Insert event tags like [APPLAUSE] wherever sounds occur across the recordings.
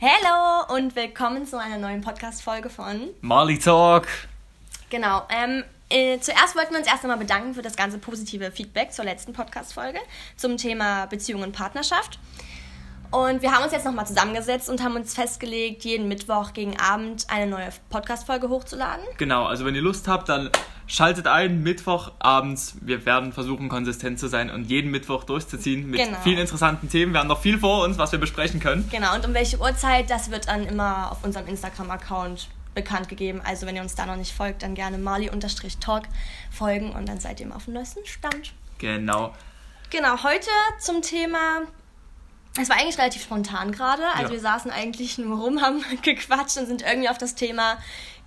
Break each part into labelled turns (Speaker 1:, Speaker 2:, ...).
Speaker 1: Hallo und willkommen zu einer neuen Podcast-Folge von
Speaker 2: Marley Talk.
Speaker 1: Genau. Ähm, äh, zuerst wollten wir uns erst einmal bedanken für das ganze positive Feedback zur letzten Podcast-Folge zum Thema Beziehung und Partnerschaft. Und wir haben uns jetzt nochmal zusammengesetzt und haben uns festgelegt, jeden Mittwoch gegen Abend eine neue Podcast-Folge hochzuladen.
Speaker 2: Genau, also wenn ihr Lust habt, dann schaltet ein, Mittwoch abends. Wir werden versuchen, konsistent zu sein und jeden Mittwoch durchzuziehen mit
Speaker 1: Genau.
Speaker 2: vielen interessanten Themen. Wir haben noch viel vor uns, was wir besprechen können.
Speaker 1: Genau, und um welche Uhrzeit, das wird dann immer auf unserem Instagram-Account bekannt gegeben. Also wenn ihr uns da noch nicht folgt, dann gerne Mali-Talk folgen und dann seid ihr immer auf dem neuesten Stand.
Speaker 2: Genau.
Speaker 1: Genau, heute zum Thema. Es war eigentlich relativ spontan gerade. Also
Speaker 2: Ja.
Speaker 1: wir saßen eigentlich nur rum, [LAUGHS] haben gequatscht und sind irgendwie auf das Thema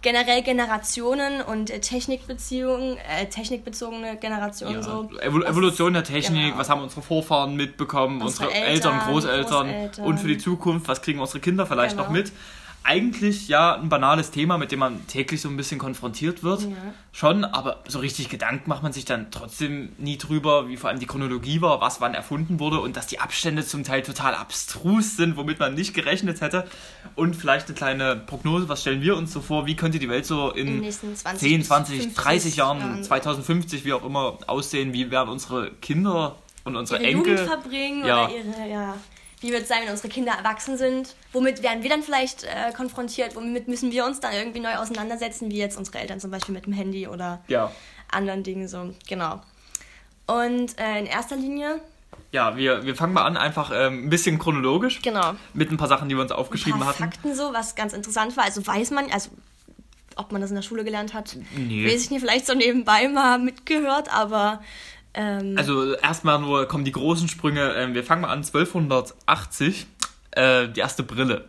Speaker 1: generell Generationen und äh, Technikbeziehungen, äh, technikbezogene Generationen
Speaker 2: Ja.
Speaker 1: so. Was-
Speaker 2: Evolution der Technik,
Speaker 1: genau.
Speaker 2: was haben unsere Vorfahren mitbekommen,
Speaker 1: Unsere
Speaker 2: unsere, Eltern,
Speaker 1: Eltern,
Speaker 2: Großeltern,
Speaker 1: Großeltern.
Speaker 2: und für die Zukunft, was kriegen unsere Kinder vielleicht
Speaker 1: Genau.
Speaker 2: noch mit. Eigentlich ja ein banales Thema, mit dem man täglich so ein bisschen konfrontiert wird.
Speaker 1: Ja.
Speaker 2: Schon, aber so richtig Gedanken macht man sich dann trotzdem nie drüber, wie vor allem die Chronologie war, was wann erfunden wurde und dass die Abstände zum Teil total abstrus sind, womit man nicht gerechnet hätte. Und vielleicht eine kleine Prognose, was stellen wir uns so vor, wie könnte die Welt so
Speaker 1: In
Speaker 2: in
Speaker 1: nächsten 20,
Speaker 2: 10,
Speaker 1: bis
Speaker 2: 20,
Speaker 1: 50
Speaker 2: 30 Jahren,
Speaker 1: Jahren
Speaker 2: 2050, wie auch immer, aussehen, wie werden unsere Kinder und unsere
Speaker 1: ihre
Speaker 2: Enkel.
Speaker 1: Jugend verbringen
Speaker 2: Ja.
Speaker 1: oder ihre, ja. Wie wird es sein, wenn unsere Kinder erwachsen sind? Womit werden wir dann vielleicht äh, konfrontiert? Womit müssen wir uns dann irgendwie neu auseinandersetzen, wie jetzt unsere Eltern zum Beispiel mit dem Handy oder
Speaker 2: Ja.
Speaker 1: anderen Dingen so. Genau. Und äh, in erster Linie,
Speaker 2: Ja, wir, wir fangen mal an, einfach ähm, ein bisschen chronologisch
Speaker 1: genau,
Speaker 2: mit ein paar Sachen, die wir uns
Speaker 1: ein
Speaker 2: aufgeschrieben
Speaker 1: paar
Speaker 2: hatten.
Speaker 1: Fakten so, was ganz interessant war. Also weiß man, also ob man das in der Schule gelernt hat,
Speaker 2: Nee.
Speaker 1: weiß ich nicht, vielleicht so nebenbei mal mitgehört, aber ähm,
Speaker 2: Also erstmal nur kommen die großen Sprünge. Ähm, wir fangen mal an 1280, äh, die erste Brille.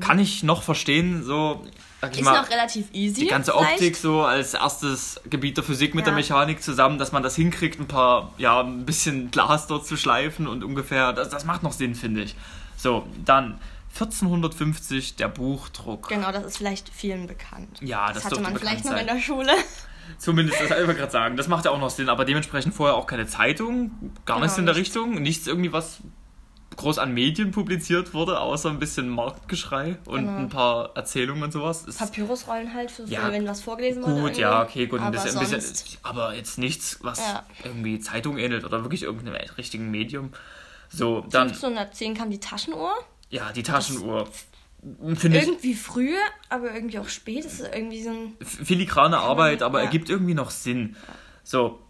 Speaker 2: Kann ich noch verstehen, so sag ich
Speaker 1: Mhm. ist
Speaker 2: mal,
Speaker 1: noch relativ easy.
Speaker 2: die ganze
Speaker 1: vielleicht.
Speaker 2: Optik so als erstes Gebiet der Physik mit
Speaker 1: Ja.
Speaker 2: der Mechanik zusammen, dass man das hinkriegt, ein paar, ja, ein bisschen Glas dort zu schleifen und ungefähr, das, das macht noch Sinn, finde ich. So, dann 1450 der Buchdruck.
Speaker 1: Genau, das ist vielleicht vielen bekannt.
Speaker 2: Ja, das,
Speaker 1: Das hatte man vielleicht noch in der Schule.
Speaker 2: Zumindest, das wollte ich gerade sagen. Das macht ja auch noch Sinn, aber dementsprechend vorher auch keine Zeitung, gar
Speaker 1: Genau,
Speaker 2: nichts in der
Speaker 1: nichts.
Speaker 2: Richtung, nichts irgendwie, was groß an Medien publiziert wurde, außer ein bisschen Marktgeschrei und
Speaker 1: Genau.
Speaker 2: ein paar Erzählungen und sowas. Ist
Speaker 1: Papyrusrollen halt, für,
Speaker 2: Ja,
Speaker 1: wenn was vorgelesen wurde.
Speaker 2: gut, ja, okay, gut, ein
Speaker 1: Aber
Speaker 2: bisschen, ein bisschen, aber jetzt nichts, was
Speaker 1: Ja.
Speaker 2: irgendwie Zeitung ähnelt oder wirklich irgendeinem richtigen Medium. So, dann,
Speaker 1: 1510 kam die Taschenuhr.
Speaker 2: ja, die Taschenuhr. Finde ich
Speaker 1: Irgendwie früh, aber irgendwie auch spät. Das ist irgendwie so ein.
Speaker 2: filigrane Arbeit, aber
Speaker 1: ja.
Speaker 2: ergibt irgendwie noch Sinn. So,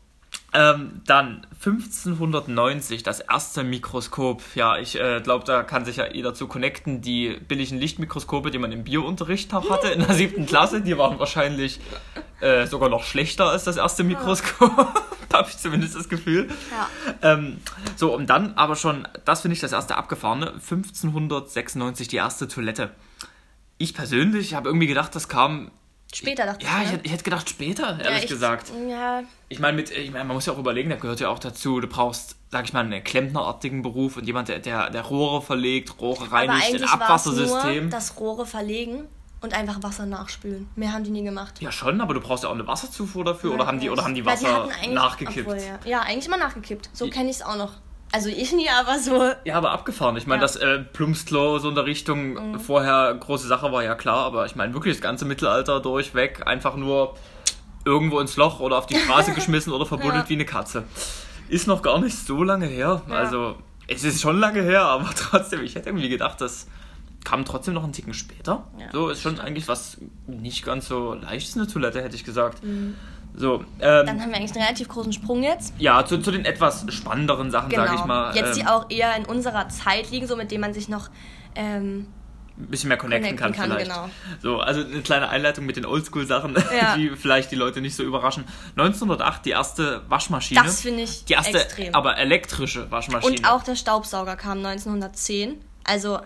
Speaker 2: ähm, dann 1590 das erste Mikroskop. Ja, ich äh, glaube, da kann sich ja jeder zu connecten. Die billigen Lichtmikroskope, die man im Biounterricht noch hatte in der siebten Klasse, die waren wahrscheinlich äh, sogar noch schlechter als das erste Mikroskop. [LAUGHS] Habe ich zumindest das Gefühl.
Speaker 1: Ja.
Speaker 2: Ähm, so, und dann aber schon, das finde ich das erste abgefahrene, 1596 die erste Toilette. Ich persönlich habe irgendwie gedacht, das kam
Speaker 1: Später dachte
Speaker 2: ja,
Speaker 1: ich.
Speaker 2: ich,
Speaker 1: ne?
Speaker 2: hätte- ich hätte gedacht später,
Speaker 1: Ja,
Speaker 2: ehrlich
Speaker 1: ich-
Speaker 2: gesagt.
Speaker 1: Ja,
Speaker 2: Ich meine, mit, ich meine, man muss ja auch überlegen, da gehört ja auch dazu, du brauchst, sag ich mal, einen klempnerartigen Beruf und jemand, der, der, der Rohre verlegt, Rohre reinigt, ein
Speaker 1: es nur
Speaker 2: Abwassersystem.
Speaker 1: das Rohre verlegen und einfach Wasser nachspülen. Mehr haben die nie gemacht.
Speaker 2: Ja, schon, aber du brauchst ja auch eine Wasserzufuhr dafür oder haben die, oder haben die
Speaker 1: Ja,
Speaker 2: Wasser
Speaker 1: eigentlich-
Speaker 2: nachgekippt?
Speaker 1: Obwohl, ja. ja, eigentlich immer nachgekippt. So
Speaker 2: Die-
Speaker 1: kenne ich es auch noch. Also ich nie, aber so.
Speaker 2: Ja, aber abgefahren. Ich meine,
Speaker 1: Ja.
Speaker 2: das äh, Plumpsklo so in der Richtung
Speaker 1: Mhm.
Speaker 2: vorher große Sache war ja klar, aber ich meine wirklich das ganze Mittelalter durchweg einfach nur irgendwo ins Loch oder auf die Straße [LAUGHS] geschmissen oder verbuddelt
Speaker 1: Ja.
Speaker 2: wie eine Katze. Ist noch gar nicht so lange her.
Speaker 1: Ja.
Speaker 2: Also es ist schon lange her, aber [LAUGHS] trotzdem, ich hätte irgendwie gedacht, das kam trotzdem noch einen Ticken später.
Speaker 1: Ja,
Speaker 2: so ist schon eigentlich was nicht ganz so leichtes eine Toilette, hätte ich gesagt. So,
Speaker 1: Mhm. Dann
Speaker 2: ähm,
Speaker 1: haben wir eigentlich einen relativ großen Sprung jetzt.
Speaker 2: ja, zu, zu den etwas spannenderen Sachen,
Speaker 1: Genau.
Speaker 2: sage ich mal.
Speaker 1: jetzt die
Speaker 2: ähm,
Speaker 1: auch eher in unserer Zeit liegen, so mit denen man sich noch ähm,
Speaker 2: ein bisschen mehr connecten,
Speaker 1: connecten
Speaker 2: kann,
Speaker 1: kann,
Speaker 2: vielleicht.
Speaker 1: genau.
Speaker 2: So, also eine kleine Einleitung mit den Oldschool-Sachen, [LAUGHS]
Speaker 1: Ja.
Speaker 2: die vielleicht die Leute nicht so überraschen. 1908 die erste Waschmaschine.
Speaker 1: Das finde ich
Speaker 2: die erste,
Speaker 1: extrem.
Speaker 2: aber elektrische Waschmaschine.
Speaker 1: Und auch der Staubsauger kam 1910. Also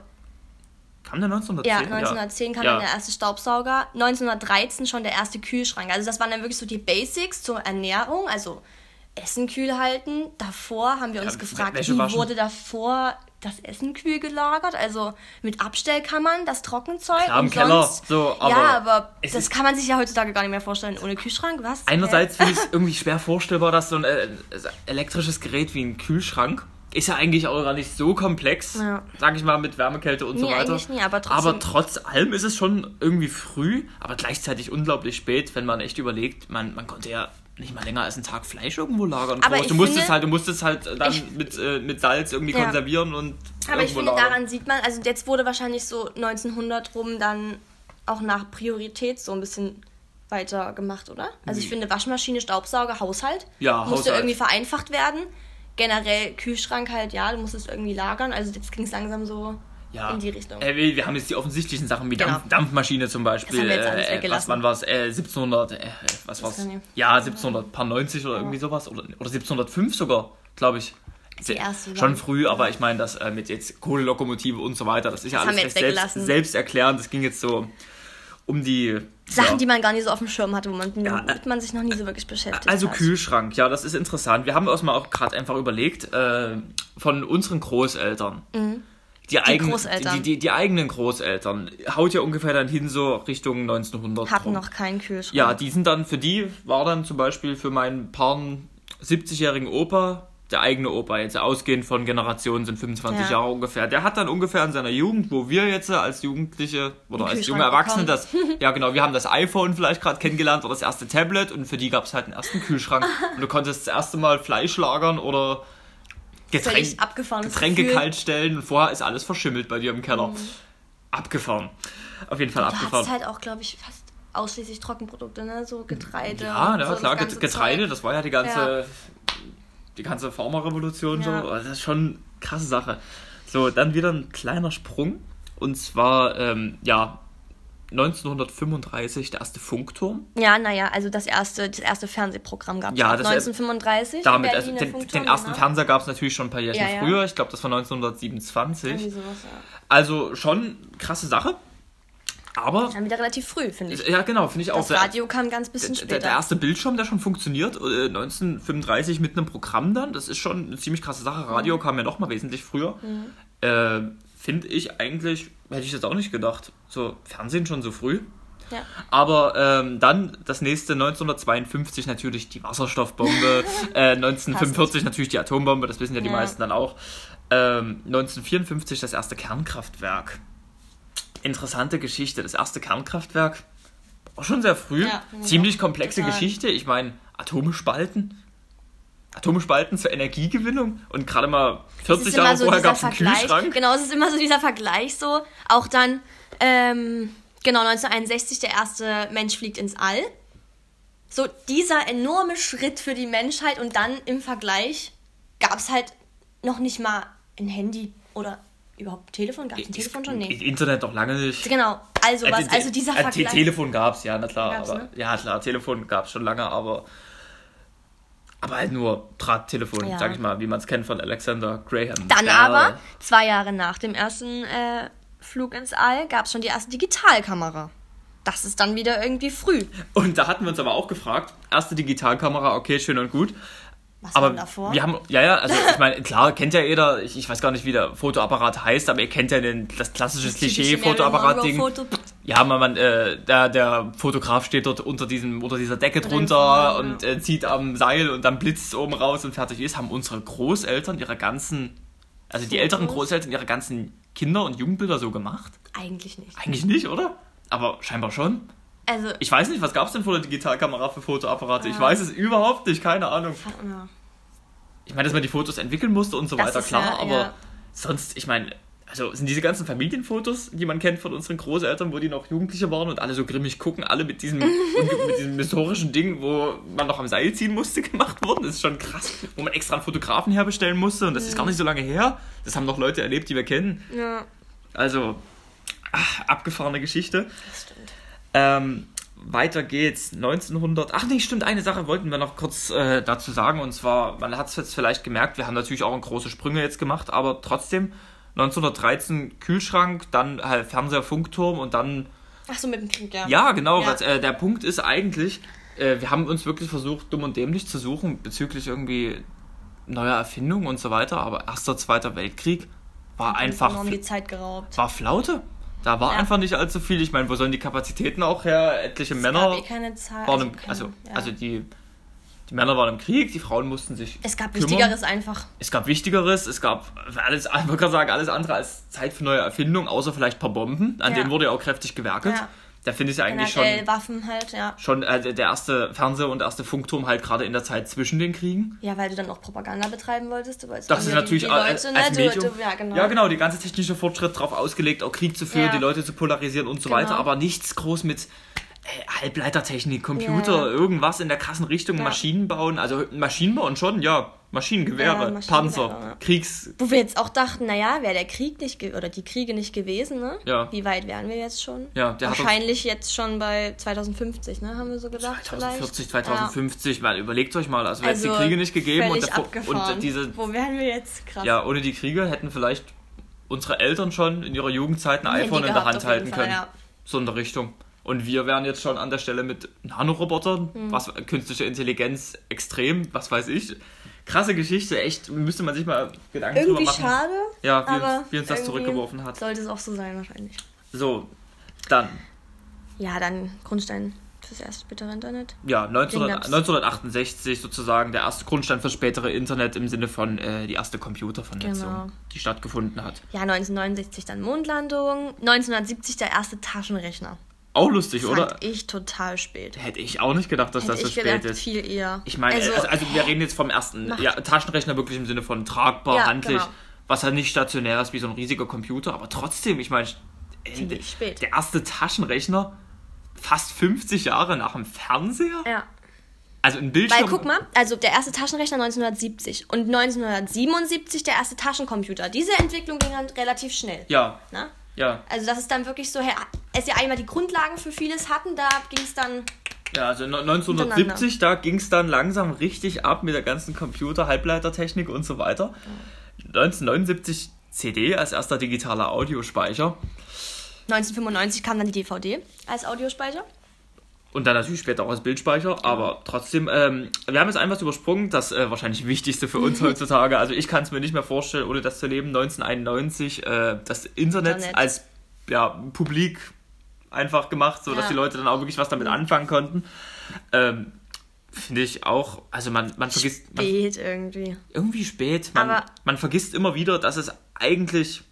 Speaker 2: Kam der 1910?
Speaker 1: ja, 1910 kam
Speaker 2: ja.
Speaker 1: dann der erste Staubsauger. 1913 schon der erste Kühlschrank. Also das waren dann wirklich so die Basics zur Ernährung. Also Essen kühl halten. Davor haben wir uns
Speaker 2: Ja,
Speaker 1: gefragt, wie
Speaker 2: waschen.
Speaker 1: wurde davor das Essen kühl gelagert? Also mit Abstellkammern, das Trockenzeug
Speaker 2: Klar, im
Speaker 1: und
Speaker 2: Keller,
Speaker 1: sonst.
Speaker 2: so, aber
Speaker 1: ja, aber das kann man sich ja heutzutage gar nicht mehr vorstellen. Ohne Kühlschrank, was?
Speaker 2: Einerseits finde ich es irgendwie [LAUGHS] schwer vorstellbar, dass so ein äh, elektrisches Gerät wie ein Kühlschrank ist ja eigentlich auch gar nicht so komplex,
Speaker 1: Ja.
Speaker 2: sag ich mal, mit Wärmekälte und so
Speaker 1: Nee,
Speaker 2: weiter.
Speaker 1: eigentlich nie, aber trotzdem-
Speaker 2: aber trotz allem ist es schon irgendwie früh, aber gleichzeitig unglaublich spät, wenn man echt überlegt, man, man konnte ja nicht mal länger als einen Tag Fleisch irgendwo lagern.
Speaker 1: Aber ich
Speaker 2: du musstest
Speaker 1: finde-
Speaker 2: halt, du musstest halt dann
Speaker 1: Ich-
Speaker 2: mit, äh, mit Salz irgendwie
Speaker 1: Ja.
Speaker 2: konservieren und
Speaker 1: Aber ich finde,
Speaker 2: lagern.
Speaker 1: daran sieht man, also jetzt wurde wahrscheinlich so 1900 rum dann auch nach Priorität so ein bisschen weiter gemacht, oder? Also ich finde Waschmaschine, Staubsauger, Haushalt.
Speaker 2: Ja,
Speaker 1: musste
Speaker 2: Haushalt.
Speaker 1: irgendwie vereinfacht werden. Generell Kühlschrank halt, ja, du musstest irgendwie lagern. Also jetzt ging es langsam so
Speaker 2: ja.
Speaker 1: in die Richtung.
Speaker 2: Äh, wir, haben jetzt die offensichtlichen Sachen wie
Speaker 1: Genau.
Speaker 2: Dampf, Dampfmaschine zum Beispiel.
Speaker 1: Alles
Speaker 2: äh, was, wann war es? Äh, 1700, äh, was war's? Ja, 1790 oder irgendwie sowas. Oder, oder 1705 sogar, glaube ich.
Speaker 1: Die erste
Speaker 2: Schon früh, aber ich meine, das äh, mit jetzt Kohlelokomotive und so weiter, das ist ja
Speaker 1: Das
Speaker 2: alles recht selbst, selbst erklärend. Das ging jetzt so um die
Speaker 1: Sachen,
Speaker 2: ja.
Speaker 1: die man gar nicht so auf dem Schirm hatte, wo man,
Speaker 2: Ja,
Speaker 1: womit man sich noch nie so wirklich beschäftigt
Speaker 2: Also
Speaker 1: hat.
Speaker 2: Kühlschrank, ja, das ist interessant. Wir haben uns mal auch gerade einfach überlegt, äh, von unseren Großeltern. Die, eigenen,
Speaker 1: Mhm. Großeltern.
Speaker 2: Die, die, die eigenen Großeltern haut ja ungefähr dann hin so Richtung 1900.
Speaker 1: Hatten
Speaker 2: rum.
Speaker 1: noch keinen Kühlschrank.
Speaker 2: Ja, die sind dann, für die war dann zum Beispiel für meinen Paaren 70-jährigen Opa, der eigene Opa, jetzt ausgehend von Generationen sind 25
Speaker 1: Ja.
Speaker 2: Jahre ungefähr, der hat dann ungefähr in seiner Jugend, wo wir jetzt als Jugendliche oder als junge Erwachsene das, ja genau, wir haben das iPhone vielleicht gerade kennengelernt oder das erste Tablet und für die gab es halt einen ersten Kühlschrank [LAUGHS] und du konntest das erste Mal Fleisch lagern oder Getränk, Getränke
Speaker 1: Gefühl.
Speaker 2: kalt stellen und vorher ist alles verschimmelt bei dir im Keller. Abgefahren. Auf jeden Fall
Speaker 1: Du
Speaker 2: abgefahren.
Speaker 1: hattest halt auch, glaube ich, fast ausschließlich Trockenprodukte, ne? So Getreide.
Speaker 2: Ja,
Speaker 1: und
Speaker 2: ja
Speaker 1: so
Speaker 2: klar,
Speaker 1: das
Speaker 2: Getreide,
Speaker 1: Zeug.
Speaker 2: das war ja die ganze, die ganze Pharmarevolution
Speaker 1: Ja.
Speaker 2: so. Das ist schon eine krasse Sache. So, dann wieder ein kleiner Sprung. Und zwar, ähm, ja, 1935 der erste Funkturm.
Speaker 1: Ja, naja, also das erste, das erste Fernsehprogramm gab es
Speaker 2: Ja,
Speaker 1: ab
Speaker 2: das-
Speaker 1: 1935.
Speaker 2: Damit, also
Speaker 1: der
Speaker 2: den, den ersten
Speaker 1: genau.
Speaker 2: Fernseher gab es natürlich schon ein paar Jährchen
Speaker 1: Ja, ja.
Speaker 2: früher. Ich glaube, das war
Speaker 1: Irgendwie
Speaker 2: 1927.
Speaker 1: sowas, ja.
Speaker 2: Also schon krasse Sache. Aber,
Speaker 1: Dann wieder relativ früh, finde ich.
Speaker 2: ja genau, finde ich auch.
Speaker 1: Das Radio kam ganz bisschen
Speaker 2: der,
Speaker 1: später.
Speaker 2: der erste Bildschirm, der schon funktioniert, äh, 1935 mit einem Programm dann, das ist schon eine ziemlich krasse Sache. Radio
Speaker 1: Mhm.
Speaker 2: kam ja noch mal wesentlich früher. Äh, Finde ich eigentlich, hätte ich jetzt auch nicht gedacht. So, Fernsehen schon so früh.
Speaker 1: ja.
Speaker 2: Aber ähm, dann das nächste 1952 natürlich die Wasserstoffbombe, [LAUGHS] äh, 1945 natürlich die Atombombe, das wissen ja die
Speaker 1: Ja.
Speaker 2: meisten dann auch. Ähm, 1954 das erste Kernkraftwerk. Interessante Geschichte, das erste Kernkraftwerk. Auch schon sehr früh.
Speaker 1: Ja,
Speaker 2: Ziemlich komplexe
Speaker 1: Total.
Speaker 2: Geschichte. Ich meine, Atome spalten. Atome spalten zur Energiegewinnung und gerade mal
Speaker 1: Es
Speaker 2: 40
Speaker 1: ist
Speaker 2: Jahre
Speaker 1: so
Speaker 2: vorher gab es einen. Kühlschrank.
Speaker 1: Genau, es ist immer so dieser Vergleich so. Auch dann, ähm, genau, 1961 der erste Mensch fliegt ins All. So dieser enorme Schritt für die Menschheit und dann im Vergleich gab es halt noch nicht mal ein Handy oder überhaupt ein Telefon. Gab es ein Telefon schon? Nee.
Speaker 2: Internet doch lange nicht.
Speaker 1: Genau, also was,
Speaker 2: Äh, te-
Speaker 1: also dieser
Speaker 2: äh,
Speaker 1: Vergleich.
Speaker 2: Telefon gab es, ja, na klar. Aber,
Speaker 1: ne?
Speaker 2: Ja, klar, Telefon gab es schon lange, aber. Aber halt nur Drahttelefon,
Speaker 1: Ja.
Speaker 2: sag ich mal, wie man es kennt von Alexander Graham.
Speaker 1: Dann
Speaker 2: Bell.
Speaker 1: aber, zwei Jahre nach dem ersten äh, Flug ins All, gab es schon die erste Digitalkamera. Das ist dann wieder irgendwie früh.
Speaker 2: Und da hatten wir uns aber auch gefragt: erste Digitalkamera, okay, schön und gut.
Speaker 1: Was
Speaker 2: Aber
Speaker 1: davor?
Speaker 2: wir haben, ja, ja, also ich meine, klar, kennt ja jeder, ich, ich weiß gar nicht, wie der Fotoapparat heißt, aber ihr kennt ja den, das klassische
Speaker 1: typische
Speaker 2: Klischee-Fotoapparat-Ding.
Speaker 1: Monroe-Foto.
Speaker 2: Ja, man, man äh, der, der Fotograf steht dort unter diesem unter dieser Decke drunter
Speaker 1: ja.
Speaker 2: und äh, zieht am Seil und dann blitzt es oben raus und fertig ist. Haben unsere Großeltern ihre ganzen, also die älteren Großeltern ihre ganzen Kinder- und Jugendbilder so gemacht?
Speaker 1: Eigentlich nicht.
Speaker 2: Eigentlich nicht, oder? Aber scheinbar schon.
Speaker 1: Also,
Speaker 2: Ich weiß nicht, was gab es denn vor der Digitalkamera für Fotoapparate? Ich weiß es überhaupt nicht, keine Ahnung.
Speaker 1: ja.
Speaker 2: Ich meine, dass man die Fotos entwickeln musste und so
Speaker 1: Das
Speaker 2: weiter, klar,
Speaker 1: ja-
Speaker 2: aber
Speaker 1: ja.
Speaker 2: sonst, ich meine, also sind diese ganzen Familienfotos, die man kennt von unseren Großeltern, wo die noch Jugendliche waren und alle so grimmig gucken, alle mit diesem, [LAUGHS] mit diesem historischen Ding, wo man noch am Seil ziehen musste, [LAUGHS] gemacht worden. Das ist schon krass, wo man extra einen Fotografen herbestellen musste und das ist gar nicht so lange her. Das haben noch Leute erlebt, die wir kennen.
Speaker 1: ja,
Speaker 2: Also, ach, abgefahrene Geschichte.
Speaker 1: das stimmt.
Speaker 2: Ähm, weiter geht's. 1900. Ach nee, stimmt. Eine Sache wollten wir noch kurz äh, dazu sagen. Und zwar, man hat es jetzt vielleicht gemerkt, wir haben natürlich auch große Sprünge jetzt gemacht, aber trotzdem 1913 Kühlschrank, dann halt Fernseher, Funkturm und dann.
Speaker 1: Ach so, mit dem Krieg, ja.
Speaker 2: Ja, genau.
Speaker 1: Ja.
Speaker 2: Was, äh, der Punkt ist eigentlich, äh, wir haben uns wirklich versucht, dumm und dämlich zu suchen bezüglich irgendwie neuer Erfindungen und so weiter. Aber Erster, Zweiter Weltkrieg war einfach
Speaker 1: enorm die Zeit geraubt.
Speaker 2: war Flaute. Da war
Speaker 1: Ja.
Speaker 2: einfach nicht allzu viel. Ich meine, wo sollen die Kapazitäten auch her? Etliche Männer
Speaker 1: gab eh keine Zeit.
Speaker 2: waren
Speaker 1: keine-
Speaker 2: also,
Speaker 1: ja.
Speaker 2: also die, Die Männer waren im Krieg, die Frauen mussten sich.
Speaker 1: Es gab
Speaker 2: kümmern.
Speaker 1: Wichtigeres einfach.
Speaker 2: Es gab Wichtigeres, es gab alles, [LAUGHS] ich würde sagen, alles andere als Zeit für neue Erfindungen, außer vielleicht ein paar Bomben. An
Speaker 1: Ja.
Speaker 2: denen wurde ja auch kräftig gewerkelt.
Speaker 1: Ja.
Speaker 2: Da finde ich es eigentlich
Speaker 1: Generell
Speaker 2: schon,
Speaker 1: Waffen halt, ja.
Speaker 2: schon äh, der erste Fernseher und der erste Funkturm halt gerade in der Zeit zwischen den Kriegen.
Speaker 1: Ja, weil du dann auch Propaganda betreiben wolltest. Du wolltest
Speaker 2: Das ist natürlich
Speaker 1: die, die
Speaker 2: als,
Speaker 1: Leute,
Speaker 2: als
Speaker 1: ne?
Speaker 2: Medium.
Speaker 1: Du, du, ja, genau.
Speaker 2: ja, genau, die ganze technische Fortschritt darauf ausgelegt, auch Krieg zu führen,
Speaker 1: Ja.
Speaker 2: die Leute zu polarisieren und so
Speaker 1: Genau.
Speaker 2: weiter, aber nichts groß mit Halbleitertechnik, Computer,
Speaker 1: Ja.
Speaker 2: irgendwas in der krassen Richtung,
Speaker 1: Ja.
Speaker 2: Maschinen bauen, also Maschinen bauen schon, ja, Maschinengewehre,
Speaker 1: Ja,
Speaker 2: Panzer,
Speaker 1: ja.
Speaker 2: Kriegs...
Speaker 1: Wo wir jetzt auch dachten, naja, wäre der Krieg nicht oder die Kriege nicht gewesen, ne?
Speaker 2: Ja.
Speaker 1: Wie weit wären wir jetzt schon?
Speaker 2: Ja, der hat uns-
Speaker 1: Wahrscheinlich jetzt schon bei 2050, ne? Haben wir so gedacht.
Speaker 2: 2040,
Speaker 1: vielleicht?
Speaker 2: 2050, weil überlegt euch mal, also
Speaker 1: Ja.
Speaker 2: wäre es die Kriege nicht gegeben und,
Speaker 1: abgefahren.
Speaker 2: und diese,
Speaker 1: Wo wären wir jetzt? Krass.
Speaker 2: ja, ohne die Kriege hätten vielleicht unsere Eltern schon in ihrer Jugendzeit ein iPhone in der Hand halten
Speaker 1: Fall,
Speaker 2: können.
Speaker 1: ja.
Speaker 2: So in der Richtung. Und wir wären jetzt schon an der Stelle mit Nanorobotern,
Speaker 1: Hm.
Speaker 2: was künstliche Intelligenz extrem, was weiß ich. Krasse Geschichte, echt, müsste man sich mal Gedanken
Speaker 1: Irgendwie
Speaker 2: drüber machen.
Speaker 1: schade.
Speaker 2: Ja, wie,
Speaker 1: aber
Speaker 2: uns, wie uns das zurückgeworfen hat.
Speaker 1: Sollte es auch so sein, wahrscheinlich.
Speaker 2: So, dann,
Speaker 1: Ja, dann Grundstein fürs erste spätere Internet.
Speaker 2: ja, 19,
Speaker 1: Den gab's.
Speaker 2: 1968 sozusagen der erste Grundstein fürs spätere Internet im Sinne von äh, die erste Computervernetzung,
Speaker 1: Genau.
Speaker 2: die stattgefunden hat.
Speaker 1: Ja, 1969 dann Mondlandung. 1970 der erste Taschenrechner.
Speaker 2: Auch lustig, oder?
Speaker 1: Fand ich total spät.
Speaker 2: Hätte ich auch nicht gedacht, dass
Speaker 1: Hätte
Speaker 2: das so spät
Speaker 1: gedacht,
Speaker 2: ist.
Speaker 1: viel eher.
Speaker 2: Ich meine, also, also, wir reden jetzt vom ersten ja, Taschenrechner wirklich im Sinne von tragbar,
Speaker 1: Ja,
Speaker 2: handlich,
Speaker 1: genau.
Speaker 2: was halt nicht stationär ist wie so ein riesiger Computer, aber trotzdem, ich meine, der erste Taschenrechner fast 50 Jahre nach dem Fernseher?
Speaker 1: ja.
Speaker 2: Also ein Bildschirm.
Speaker 1: Weil guck mal, also der erste Taschenrechner 1970 und 1977 der erste Taschencomputer. Diese Entwicklung ging dann relativ schnell.
Speaker 2: Ja,
Speaker 1: Ne?
Speaker 2: Ja.
Speaker 1: Also das ist dann wirklich so, als wir einmal die Grundlagen für vieles hatten, da ging es dann
Speaker 2: Ja, also no- 1970, da ging es dann langsam richtig ab mit der ganzen Computer, Halbleitertechnik und so weiter. 1979 CD als erster digitaler Audiospeicher
Speaker 1: 1995 kam dann die DVD als Audiospeicher.
Speaker 2: Und dann natürlich später auch als Bildspeicher, aber trotzdem, ähm, wir haben jetzt ein was übersprungen, das äh, wahrscheinlich Wichtigste für uns [LAUGHS] heutzutage, also ich kann es mir nicht mehr vorstellen, ohne das zu leben, 1991 äh, das Internet,
Speaker 1: Internet.
Speaker 2: als ja, publik einfach gemacht, so dass
Speaker 1: Ja.
Speaker 2: die Leute dann auch wirklich was damit anfangen konnten. Ähm, Finde ich auch, also man, man vergisst, man,
Speaker 1: Spät irgendwie.
Speaker 2: irgendwie spät. Man,
Speaker 1: Aber-
Speaker 2: man vergisst immer wieder, dass es eigentlich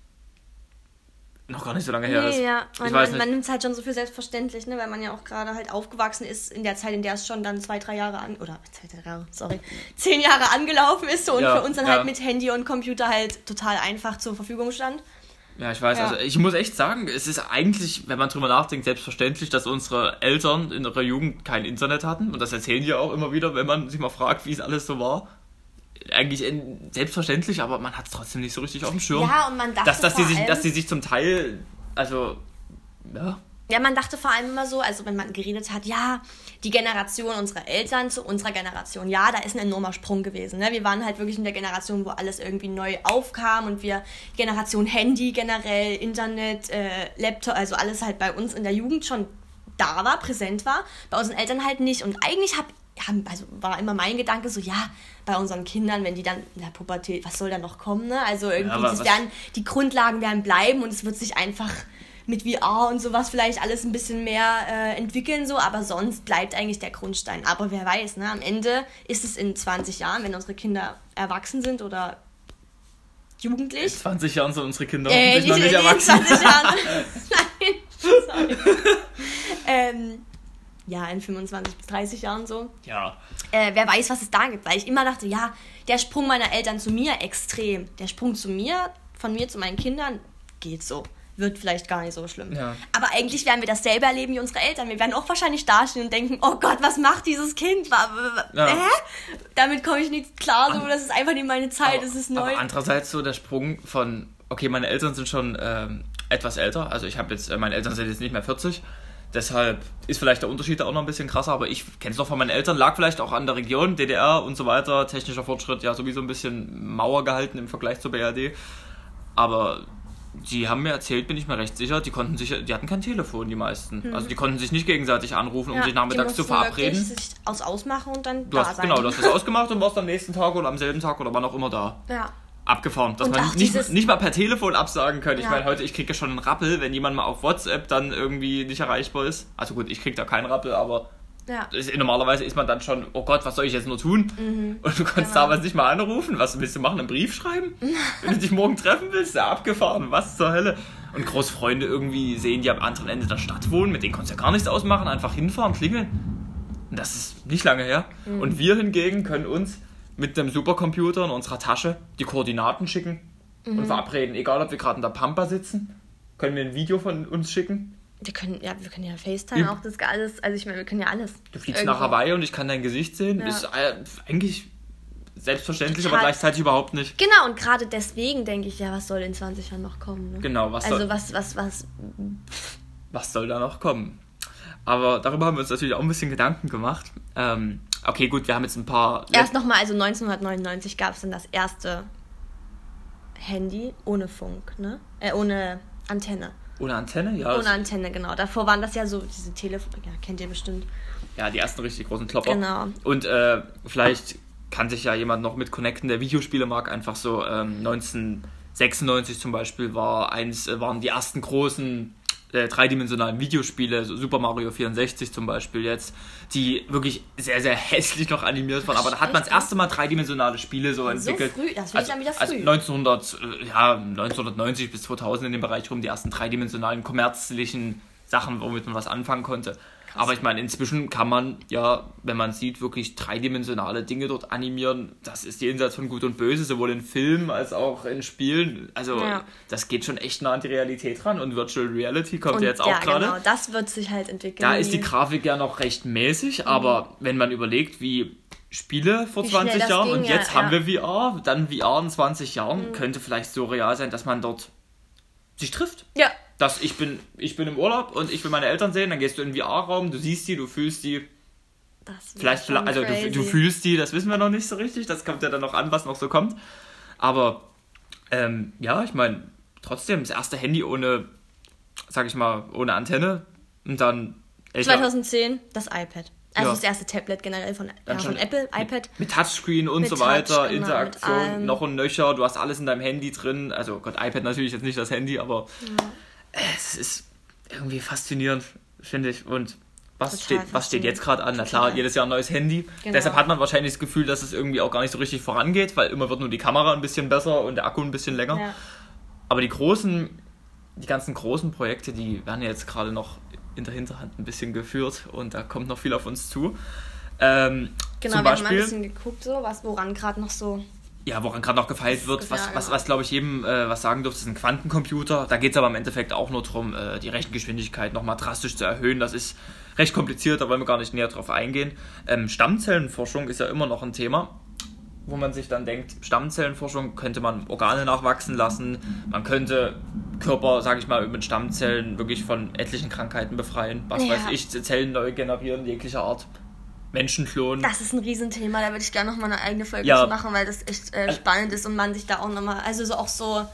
Speaker 2: noch gar nicht so lange her ist.
Speaker 1: Nee, ja. Man, man, man nimmt es halt schon so für selbstverständlich, ne? weil man ja auch gerade halt aufgewachsen ist in der Zeit, in der es schon dann zwei, drei Jahre an, oder zwei, drei Jahre, sorry, zehn Jahre angelaufen ist so und
Speaker 2: Ja,
Speaker 1: für uns dann
Speaker 2: ja.
Speaker 1: halt mit Handy und Computer halt total einfach zur Verfügung stand.
Speaker 2: ja, ich weiß.
Speaker 1: Ja.
Speaker 2: Also ich muss echt sagen, es ist eigentlich, wenn man drüber nachdenkt, selbstverständlich, dass unsere Eltern in ihrer Jugend kein Internet hatten. Und das erzählen die auch immer wieder, wenn man sich mal fragt, wie es alles so war. Eigentlich selbstverständlich, aber man hat es trotzdem nicht so richtig auf dem Schirm.
Speaker 1: Ja, und man dachte
Speaker 2: dass, dass, die
Speaker 1: vor
Speaker 2: sich,
Speaker 1: allem-
Speaker 2: dass die sich zum Teil, also, ja,
Speaker 1: Ja, man dachte vor allem immer so, also wenn man geredet hat, ja, die Generation unserer Eltern zu unserer Generation, ja, da ist ein enormer Sprung gewesen. Ne? Wir waren halt wirklich in der Generation, wo alles irgendwie neu aufkam und wir, Generation Handy generell, Internet, äh, Laptop, also alles halt bei uns in der Jugend schon da war, präsent war, bei unseren Eltern halt nicht. Und eigentlich hab, haben, also war immer mein Gedanke so, ja, bei unseren Kindern, wenn die dann in der Pubertät, was soll da noch kommen, ne? Also irgendwie,
Speaker 2: was-
Speaker 1: werden, die Grundlagen werden bleiben und es wird sich einfach mit VR und sowas vielleicht alles ein bisschen mehr äh, entwickeln, so, aber sonst bleibt eigentlich der Grundstein. Aber wer weiß, ne? Am Ende ist es in 20 Jahren, wenn unsere Kinder erwachsen sind oder
Speaker 2: in
Speaker 1: jugendlich.
Speaker 2: 20 Jahren sind unsere Kinder
Speaker 1: Äh,
Speaker 2: hoffentlich noch
Speaker 1: nicht,
Speaker 2: nicht
Speaker 1: in
Speaker 2: erwachsen.
Speaker 1: 20 Jahren. [LAUGHS] Nein, sorry. [LAUGHS] ähm, ja, in 25 bis 30 Jahren so.
Speaker 2: Ja,
Speaker 1: Äh, wer weiß, was es da gibt. Weil ich immer dachte, ja, der Sprung meiner Eltern zu mir extrem. Der Sprung zu mir, von mir zu meinen Kindern, geht so. Wird vielleicht gar nicht so schlimm.
Speaker 2: Ja.
Speaker 1: Aber eigentlich werden wir dasselbe erleben wie unsere Eltern. Wir werden auch wahrscheinlich dastehen und denken, oh Gott, was macht dieses Kind?
Speaker 2: Ja.
Speaker 1: Hä? Damit komme ich nicht klar, so, das ist einfach nicht meine Zeit, das ist neu.
Speaker 2: Aber andererseits so der Sprung von, okay, meine Eltern sind schon ähm, etwas älter, also ich habe jetzt, äh, meine Eltern sind jetzt nicht mehr 40, deshalb ist vielleicht der Unterschied da auch noch ein bisschen krasser, aber ich kenne es noch von meinen Eltern, lag vielleicht auch an der Region, DDR und so weiter, technischer Fortschritt, ja sowieso ein bisschen Mauer gehalten im Vergleich zur BRD, aber die haben mir erzählt, bin ich mir recht sicher, die konnten sich, die hatten kein Telefon, die meisten. Also die konnten sich nicht gegenseitig anrufen, um
Speaker 1: Ja,
Speaker 2: sich nachmittags zu verabreden.
Speaker 1: wirklich sich aus ausmachen und dann
Speaker 2: Du
Speaker 1: da
Speaker 2: hast,
Speaker 1: sein.
Speaker 2: genau, du hast das [LAUGHS] ausgemacht und warst am nächsten Tag oder am selben Tag oder wann auch immer da
Speaker 1: ja.
Speaker 2: Abgefahren, dass
Speaker 1: Und
Speaker 2: man nicht, nicht mal per Telefon absagen kann. Ich
Speaker 1: Ja.
Speaker 2: meine, heute, ich kriege ja schon einen Rappel, wenn jemand mal auf WhatsApp dann irgendwie nicht erreichbar ist. Also gut, ich krieg da keinen Rappel, aber
Speaker 1: Ja.
Speaker 2: Das, normalerweise ist man dann schon, oh Gott, was soll ich jetzt nur tun? und du kannst
Speaker 1: genau.
Speaker 2: damals nicht mal anrufen. Was willst du machen? Einen Brief schreiben? [LAUGHS] Wenn du dich morgen treffen willst, ja abgefahren. Was zur Hölle? Und Großfreunde irgendwie sehen, die am anderen Ende der Stadt wohnen, mit denen konntest du ja gar nichts ausmachen, einfach hinfahren, klingeln. Und das ist nicht lange her.
Speaker 1: Mhm.
Speaker 2: Und wir hingegen können uns mit einem Supercomputer in unserer Tasche die Koordinaten schicken
Speaker 1: Mhm.
Speaker 2: und verabreden. Egal, ob wir gerade in der Pampa sitzen, können wir ein Video von uns schicken.
Speaker 1: Wir können, ja, wir können ja FaceTime
Speaker 2: Ja.
Speaker 1: auch das alles. Also ich meine, wir können ja alles.
Speaker 2: Du fliegst
Speaker 1: Irgendwie.
Speaker 2: nach Hawaii und ich kann dein Gesicht sehen.
Speaker 1: Ja.
Speaker 2: Ist äh, eigentlich selbstverständlich,
Speaker 1: Total.
Speaker 2: aber gleichzeitig überhaupt nicht.
Speaker 1: Genau, und gerade deswegen denke ich, ja, was soll in 20 Jahren noch kommen? Ne?
Speaker 2: Genau, was
Speaker 1: Also
Speaker 2: soll,
Speaker 1: was, was, was.
Speaker 2: was soll da noch kommen? Aber darüber haben wir uns natürlich auch ein bisschen Gedanken gemacht. Ähm, okay, gut, wir haben jetzt ein paar.
Speaker 1: Erst nochmal, also 1999 gab es dann das erste Handy ohne Funk, ne? Äh, ohne Antenne.
Speaker 2: Ohne Antenne? Ja,
Speaker 1: Ohne Antenne, genau. Davor waren das ja so diese Telefon, ja, kennt ihr bestimmt.
Speaker 2: Ja, die ersten richtig großen Klopper.
Speaker 1: Genau.
Speaker 2: Und äh, vielleicht kann sich ja jemand noch mit connecten, der Videospiele mag. Einfach so ähm, 1996 zum Beispiel war eins, äh, waren die ersten großen äh, dreidimensionalen Videospiele, so Super Mario 64 zum Beispiel jetzt, die wirklich sehr, sehr hässlich noch animiert waren. Aber da hat man das erste Mal dreidimensionale Spiele so
Speaker 1: So
Speaker 2: entwickelt.
Speaker 1: früh? Das finde ich dann wieder
Speaker 2: also
Speaker 1: früh.
Speaker 2: 1900, äh, ja, 1990 bis 2000 in dem Bereich rum die ersten dreidimensionalen kommerzlichen Sachen, womit man was anfangen konnte. Aber ich meine, inzwischen kann man ja, wenn man sieht, wirklich dreidimensionale Dinge dort animieren. Das ist jenseits von Gut und Böse, sowohl in Filmen als auch in Spielen. Also
Speaker 1: Ja.
Speaker 2: das geht schon echt nah an die Realität ran. Und Virtual Reality kommt
Speaker 1: Und
Speaker 2: ja jetzt auch
Speaker 1: ja,
Speaker 2: gerade.
Speaker 1: genau, das wird sich halt entwickeln.
Speaker 2: Da ist die Grafik ja noch recht mäßig, aber wenn man überlegt, wie Spiele vor
Speaker 1: Wie schnell
Speaker 2: 20
Speaker 1: das
Speaker 2: Jahren
Speaker 1: ging,
Speaker 2: und
Speaker 1: ja,
Speaker 2: jetzt haben
Speaker 1: ja.
Speaker 2: wir VR, dann VR in 20 Jahren, könnte vielleicht so real sein, dass man dort sich trifft.
Speaker 1: Ja,
Speaker 2: Dass ich bin, ich bin im Urlaub und ich will meine Eltern sehen, dann gehst du in den VR-Raum, du siehst die, du fühlst die,
Speaker 1: das
Speaker 2: vielleicht, also du, du fühlst die, das wissen wir noch nicht so richtig, das kommt ja dann noch an, was noch so kommt. Aber ähm, ja, ich meine, trotzdem, das erste Handy ohne, sag ich mal, ohne Antenne und dann. ich glaub,
Speaker 1: 2010 das iPad. Also
Speaker 2: Ja.
Speaker 1: das erste Tablet generell von, ja, von Apple, iPad.
Speaker 2: Mit Touchscreen und
Speaker 1: Mit
Speaker 2: so weiter,
Speaker 1: Touch, genau,
Speaker 2: Interaktion, noch und nöcher, du hast alles in deinem Handy drin. Also Gott, iPad natürlich jetzt nicht das Handy, aber es ist irgendwie faszinierend, finde ich. Und was
Speaker 1: Total
Speaker 2: steht, was steht jetzt gerade an? Na klar, jedes Jahr ein neues Handy.
Speaker 1: Genau.
Speaker 2: Deshalb hat man wahrscheinlich das Gefühl, dass es irgendwie auch gar nicht so richtig vorangeht, weil immer wird nur die Kamera ein bisschen besser und der Akku ein bisschen länger.
Speaker 1: Ja.
Speaker 2: Aber die großen, die ganzen großen Projekte, die werden ja jetzt gerade noch in der Hinterhand ein bisschen geführt und da kommt noch viel auf uns zu. Ähm,
Speaker 1: Genau,
Speaker 2: zum
Speaker 1: wir haben mal ein
Speaker 2: Beispiel,
Speaker 1: bisschen geguckt, so, was, woran gerade noch so.
Speaker 2: Ja, woran gerade noch gefeilt wird, was, was,
Speaker 1: genau.
Speaker 2: was glaube ich jedem äh, was sagen dürfte, ist ein Quantencomputer. Da geht es aber im Endeffekt auch nur darum, äh, die Rechengeschwindigkeit nochmal drastisch zu erhöhen. Das ist recht kompliziert, da wollen wir gar nicht näher drauf eingehen. Ähm, Stammzellenforschung ist ja immer noch ein Thema, wo man sich dann denkt, Stammzellenforschung könnte man Organe nachwachsen lassen, man könnte Körper, sage ich mal, mit Stammzellen wirklich von etlichen Krankheiten befreien. Was
Speaker 1: Ja.
Speaker 2: weiß ich, Zellen neu generieren, jeglicher Art. Menschen klonen.
Speaker 1: Das ist ein Riesenthema, da würde ich gerne nochmal eine eigene Folge
Speaker 2: Ja.
Speaker 1: zu machen, weil das echt äh, spannend ist und man sich da auch nochmal, also so auch so,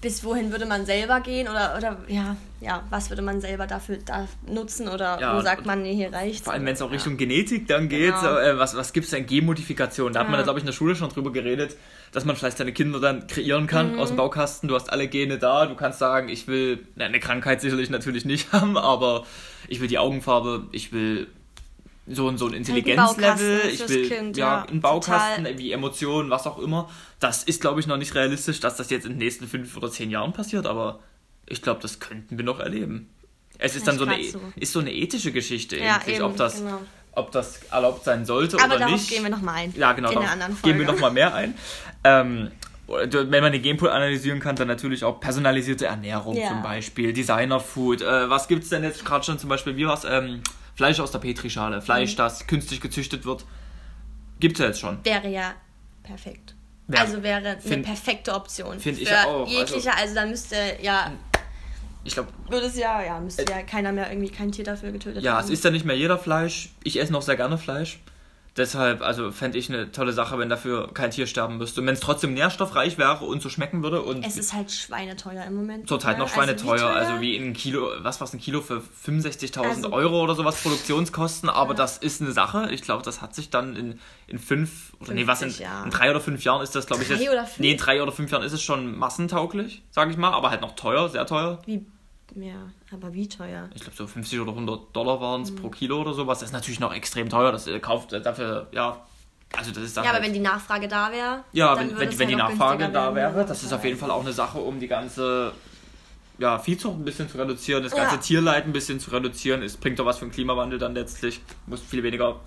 Speaker 1: bis wohin würde man selber gehen oder, oder ja, ja, was würde man selber dafür da nutzen oder
Speaker 2: Ja,
Speaker 1: wo sagt man, nee, hier reicht's.
Speaker 2: Vor allem, wenn es auch
Speaker 1: Ja.
Speaker 2: Richtung Genetik dann geht,
Speaker 1: Genau.
Speaker 2: äh, was, was gibt es denn Genmodifikation? Da hat man, glaube ich, in der Schule schon drüber geredet, dass man vielleicht seine Kinder dann kreieren kann
Speaker 1: Mhm.
Speaker 2: aus dem Baukasten. Du hast alle Gene da, du kannst sagen, ich will na, eine Krankheit sicherlich natürlich nicht [LAUGHS] haben, aber ich will die Augenfarbe, ich will so und so ein Intelligenzlevel,
Speaker 1: Baukasten
Speaker 2: ich will
Speaker 1: Kind,
Speaker 2: ja,
Speaker 1: ja,
Speaker 2: einen Baukasten,
Speaker 1: total.
Speaker 2: wie Emotionen, was auch immer. Das ist, glaube ich, noch nicht realistisch, dass das jetzt in den nächsten fünf oder zehn Jahren passiert, aber ich glaube, das könnten wir noch erleben. Es ist dann so eine,
Speaker 1: grad so.
Speaker 2: ist so eine ethische Geschichte
Speaker 1: Ja, eben,
Speaker 2: ob das,
Speaker 1: genau.
Speaker 2: ob das erlaubt sein sollte
Speaker 1: Aber
Speaker 2: oder
Speaker 1: darauf
Speaker 2: nicht.
Speaker 1: gehen wir nochmal ein.
Speaker 2: Ja, genau.
Speaker 1: In
Speaker 2: darauf
Speaker 1: der anderen Folge.
Speaker 2: Gehen wir nochmal mehr ein. Ähm, wenn man den Genpool analysieren kann, dann natürlich auch personalisierte Ernährung
Speaker 1: Ja.
Speaker 2: zum Beispiel, Designer-Food. Äh, was gibt es denn jetzt gerade schon zum Beispiel, wie was? Ähm, Fleisch aus der Petrischale, Fleisch,
Speaker 1: Mhm.
Speaker 2: das künstlich gezüchtet wird. Gibt es ja jetzt schon.
Speaker 1: Wäre ja perfekt.
Speaker 2: Wäre-
Speaker 1: also wäre eine
Speaker 2: find-
Speaker 1: perfekte Option.
Speaker 2: find ich
Speaker 1: Für
Speaker 2: auch, also-
Speaker 1: Jegliche, also, dann müsste ja,
Speaker 2: Ich glaube,
Speaker 1: würde es ja, ja, müsste ja keiner mehr irgendwie kein Tier dafür getötet
Speaker 2: Äh, ja,
Speaker 1: haben.
Speaker 2: es ist ja nicht mehr jeder Fleisch. Ich esse noch sehr gerne Fleisch. Deshalb, also fände ich eine tolle Sache, wenn dafür kein Tier sterben müsste. Und wenn es trotzdem nährstoffreich wäre und so schmecken würde und
Speaker 1: Es ist halt schweineteuer im Moment.
Speaker 2: zurzeit noch
Speaker 1: Also
Speaker 2: schweineteuer,
Speaker 1: wie teuer?
Speaker 2: also wie ein Kilo, was war ein Kilo für 65.000
Speaker 1: Also-
Speaker 2: Euro oder sowas Produktionskosten, aber das ist eine Sache. Ich glaube, das hat sich dann in, in fünf oder nee, was in,
Speaker 1: 50 Jahren.
Speaker 2: in drei oder fünf Jahren ist das, glaube ich,
Speaker 1: Drei
Speaker 2: jetzt.
Speaker 1: oder fünf?
Speaker 2: Nee, in drei oder fünf Jahren ist es schon massentauglich, sage ich mal, aber halt noch teuer, sehr teuer.
Speaker 1: Wie, mehr. Aber wie teuer?
Speaker 2: Ich glaube so 50 oder 100 Dollar waren es mhm. pro Kilo oder sowas. Das ist natürlich noch extrem teuer. Das äh, kauft äh, dafür, ja, also das ist
Speaker 1: dann Ja, halt aber wenn die Nachfrage da wäre.
Speaker 2: Ja, wenn, wenn, wenn die Nachfrage da wäre, das ist auf jeden Fall auch eine Sache, um die ganze ja, Viehzucht ein bisschen zu reduzieren, das ganze ja. Tierleid ein bisschen zu reduzieren. Es bringt doch was für den Klimawandel dann letztlich. Muss viel weniger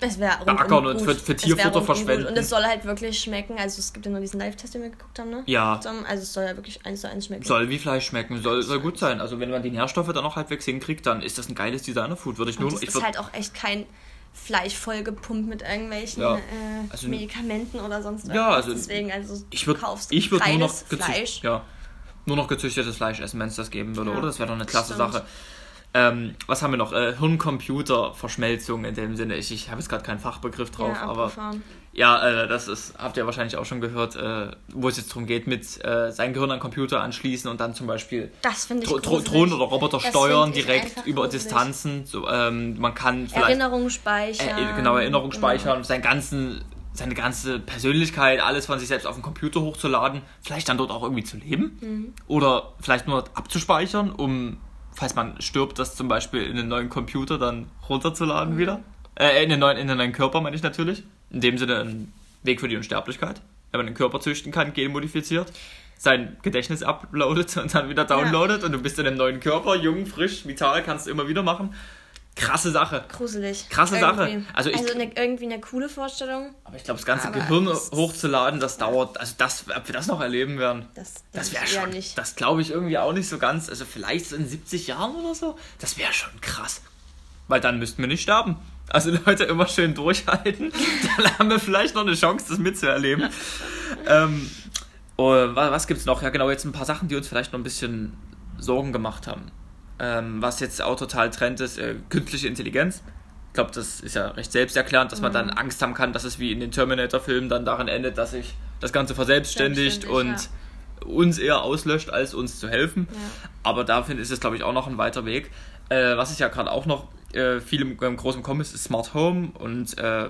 Speaker 1: es wäre
Speaker 2: beackern und für, für Tierfutter verschwenden.
Speaker 1: Und es soll halt wirklich schmecken. Also es gibt ja nur diesen Live-Test, den wir geguckt haben, ne?
Speaker 2: Ja.
Speaker 1: Also es soll ja wirklich eins zu eins schmecken.
Speaker 2: Soll wie Fleisch schmecken, soll, soll gut sein. Also wenn man die Nährstoffe dann auch halbwegs hinkriegt, dann ist das ein geiles Designer-Food. Würde ich nur.
Speaker 1: Und das
Speaker 2: ich
Speaker 1: ist halt auch echt kein Fleisch vollgepumpt mit irgendwelchen ja. äh, also, Medikamenten oder sonst
Speaker 2: irgendwas. Ja, also
Speaker 1: deswegen also
Speaker 2: ich würd, kaufst ich würd nur noch Fleisch. Ja, nur noch gezüchtetes Fleisch essen, wenn es das geben würde, ja, oder? Das wäre doch eine klasse stimmt. Sache. Ähm, was haben wir noch? Äh, Hirn-Computer-Verschmelzung in dem Sinne. Ich, ich habe jetzt gerade keinen Fachbegriff drauf, ja, aber ja, äh, das ist, habt ihr wahrscheinlich auch schon gehört, äh, wo es jetzt darum geht, mit äh, sein Gehirn an Computer anschließen und dann zum Beispiel Drohnen oder Roboter das steuern direkt über gruselig. Distanzen. So, ähm, man kann
Speaker 1: Erinnerungen speichern.
Speaker 2: Äh, genau, Erinnerungen genau. speichern, seinen ganzen seine ganze Persönlichkeit, alles von sich selbst auf den Computer hochzuladen, vielleicht dann dort auch irgendwie zu leben mhm. oder vielleicht nur abzuspeichern, um falls man stirbt, das zum Beispiel in einen neuen Computer dann runterzuladen mhm. wieder. Äh, in den neuen, in den neuen Körper meine ich natürlich. In dem Sinne ein Weg für die Unsterblichkeit. Wenn man den Körper züchten kann, genmodifiziert, sein Gedächtnis uploadet und dann wieder downloadet ja. und du bist in einem neuen Körper, jung, frisch, vital, kannst du immer wieder machen krasse Sache.
Speaker 1: Gruselig.
Speaker 2: Krasse irgendwie. Sache. Also, ich,
Speaker 1: also eine, irgendwie eine coole Vorstellung.
Speaker 2: Aber ich glaube, das ganze Gehirn das hochzuladen, das dauert, also das, ob wir das noch erleben werden, das, das wäre schon, nicht. das glaube ich irgendwie auch nicht so ganz, also vielleicht so in 70 Jahren oder so, das wäre schon krass. Weil dann müssten wir nicht sterben. Also Leute, immer schön durchhalten, [LAUGHS] dann haben wir vielleicht noch eine Chance, das mitzuerleben. ähm, oh, was gibt's noch? Ja genau, jetzt ein paar Sachen, die uns vielleicht noch ein bisschen Sorgen gemacht haben ähm, was jetzt auch total Trend ist, äh, künstliche Intelligenz. Ich glaube, das ist ja recht selbsterklärend, dass man dann mhm. Angst haben kann, dass es wie in den Terminator-Filmen dann darin endet, dass sich das Ganze verselbstständigt und ja. uns eher auslöscht, als uns zu helfen. Ja. Aber dafür ist es, glaube ich, auch noch ein weiter Weg. Äh, was ich ja gerade auch noch äh, viel im, im Großen Kommen ist, ist Smart Home und äh,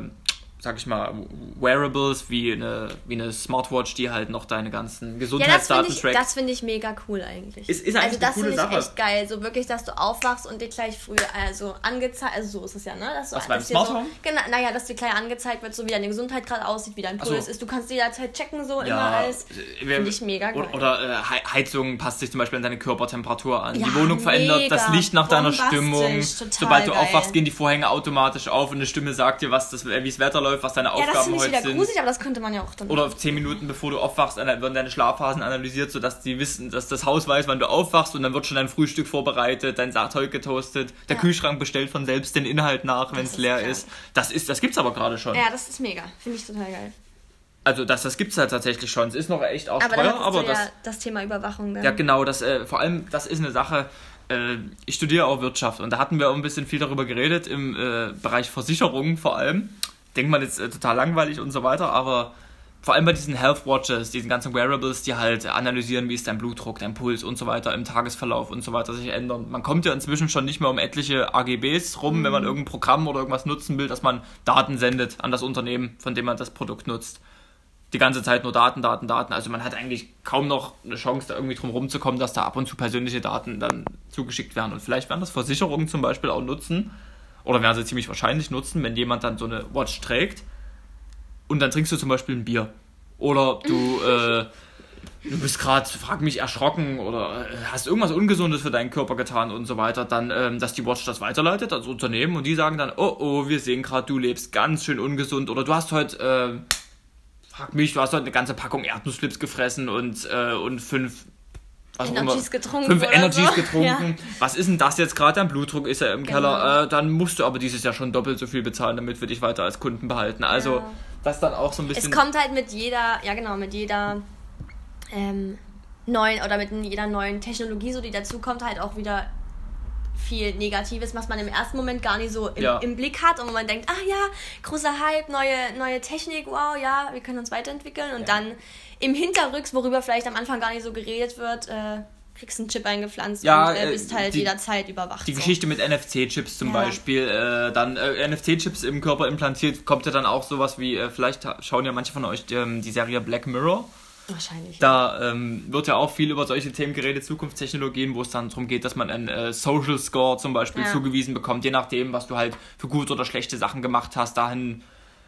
Speaker 2: sag ich mal, Wearables wie eine, wie eine Smartwatch, die halt noch deine ganzen Gesundheitsdaten
Speaker 1: ja, trackt. Das finde ich mega cool eigentlich.
Speaker 2: Ist, ist eigentlich
Speaker 1: also das
Speaker 2: finde ich
Speaker 1: Sache. echt geil. So wirklich, dass du aufwachst und dir gleich früh also angezeigt, also so ist es ja, ne? Dass
Speaker 2: du, Was beim Smart Home?
Speaker 1: So, genau, naja, dass dir gleich angezeigt wird, so wie deine Gesundheit gerade aussieht, wie dein Puls so. ist. Du kannst jederzeit checken, so ja, immer alles. Äh, finde ich mega geil.
Speaker 2: Oder, oder äh, Heizung passt sich zum Beispiel an deine Körpertemperatur an. Ja, Die Wohnung verändert das Licht nach deiner Stimmung. Sobald du geil. aufwachst, gehen die Vorhänge automatisch auf und eine Stimme sagt dir, was das, wie das Wetter läuft, was deine Aufgaben finde
Speaker 1: ich wieder gruselig, aber das könnte man ja auch dann.
Speaker 2: Oder zehn Minuten bevor du aufwachst, werden deine Schlafphasen analysiert, sodass die wissen, dass das Haus weiß, wann du aufwachst und dann wird schon dein Frühstück vorbereitet, dein Zeug getoastet, der ja. Kühlschrank bestellt von selbst den Inhalt nach, wenn es leer klar. ist. Das ist, das gibt's aber gerade schon.
Speaker 1: Ja, das ist mega. Finde ich total geil.
Speaker 2: Also das, das gibt es halt tatsächlich schon. Es ist noch echt auch aber teuer, aber das, ja
Speaker 1: das Thema Überwachung. Dann.
Speaker 2: Ja, genau. Das, äh, vor allem, das ist eine Sache. Äh, ich studiere auch Wirtschaft und da hatten wir auch ein bisschen viel darüber geredet im äh, Bereich Versicherungen vor allem denkt man jetzt äh, total langweilig und so weiter, aber vor allem bei diesen Health Watches, diesen ganzen Wearables, die halt analysieren, wie ist dein Blutdruck, dein Puls und so weiter im Tagesverlauf und so weiter sich ändern. Man kommt ja inzwischen schon nicht mehr um etliche AGBs rum, mhm. wenn man mhm. irgendein Programm oder irgendwas nutzen will, dass man Daten sendet an das Unternehmen, von dem man das Produkt nutzt. Die ganze Zeit nur Daten, Daten, Daten. Also man hat eigentlich kaum noch eine Chance, da irgendwie drum rumzukommen, dass da ab und zu persönliche Daten dann zugeschickt werden. Und vielleicht werden das Versicherungen zum Beispiel auch nutzen, oder werden sie ziemlich wahrscheinlich nutzen, wenn jemand dann so eine Watch trägt und dann trinkst du zum Beispiel ein Bier. Oder du, [LAUGHS] äh, du bist gerade, frag mich, erschrocken oder äh, hast irgendwas Ungesundes für deinen Körper getan und so weiter, dann, ähm, dass die Watch das weiterleitet als Unternehmen und die sagen dann, oh oh, wir sehen gerade, du lebst ganz schön ungesund oder du hast heute, äh, frag mich, du hast heute eine ganze Packung Erdnussflips gefressen und, äh, und fünf
Speaker 1: was Energies getrunken.
Speaker 2: Fünf Energies so. getrunken. Ja. Was ist denn das jetzt gerade? Dein Blutdruck ist ja im genau. Keller. Äh, dann musst du aber dieses Jahr schon doppelt so viel bezahlen, damit wir dich weiter als Kunden behalten. Also, ja. das dann auch so ein bisschen.
Speaker 1: Es kommt halt mit jeder, ja genau, mit jeder ähm, neuen oder mit jeder neuen Technologie, so die dazu kommt, halt auch wieder viel Negatives, was man im ersten Moment gar nicht so im, ja. im, Blick hat und wo man denkt, ah ja, großer Hype, neue, neue Technik, wow, ja, wir können uns weiterentwickeln und ja. dann im Hinterrücks, worüber vielleicht am Anfang gar nicht so geredet wird, äh, kriegst einen Chip eingepflanzt
Speaker 2: ja,
Speaker 1: und äh, bist halt die, jederzeit überwacht.
Speaker 2: Die so. Geschichte mit NFC-Chips zum ja. Beispiel, äh, dann äh, NFC-Chips im Körper implantiert, kommt ja dann auch sowas wie, äh, vielleicht schauen ja manche von euch ähm, die Serie Black Mirror.
Speaker 1: Wahrscheinlich.
Speaker 2: Da ähm, wird ja auch viel über solche Themen geredet, Zukunftstechnologien, wo es dann darum geht, dass man einen äh, Social Score zum Beispiel
Speaker 1: Ja.
Speaker 2: zugewiesen bekommt, je nachdem, was du halt für gute oder schlechte Sachen gemacht hast. Dahin,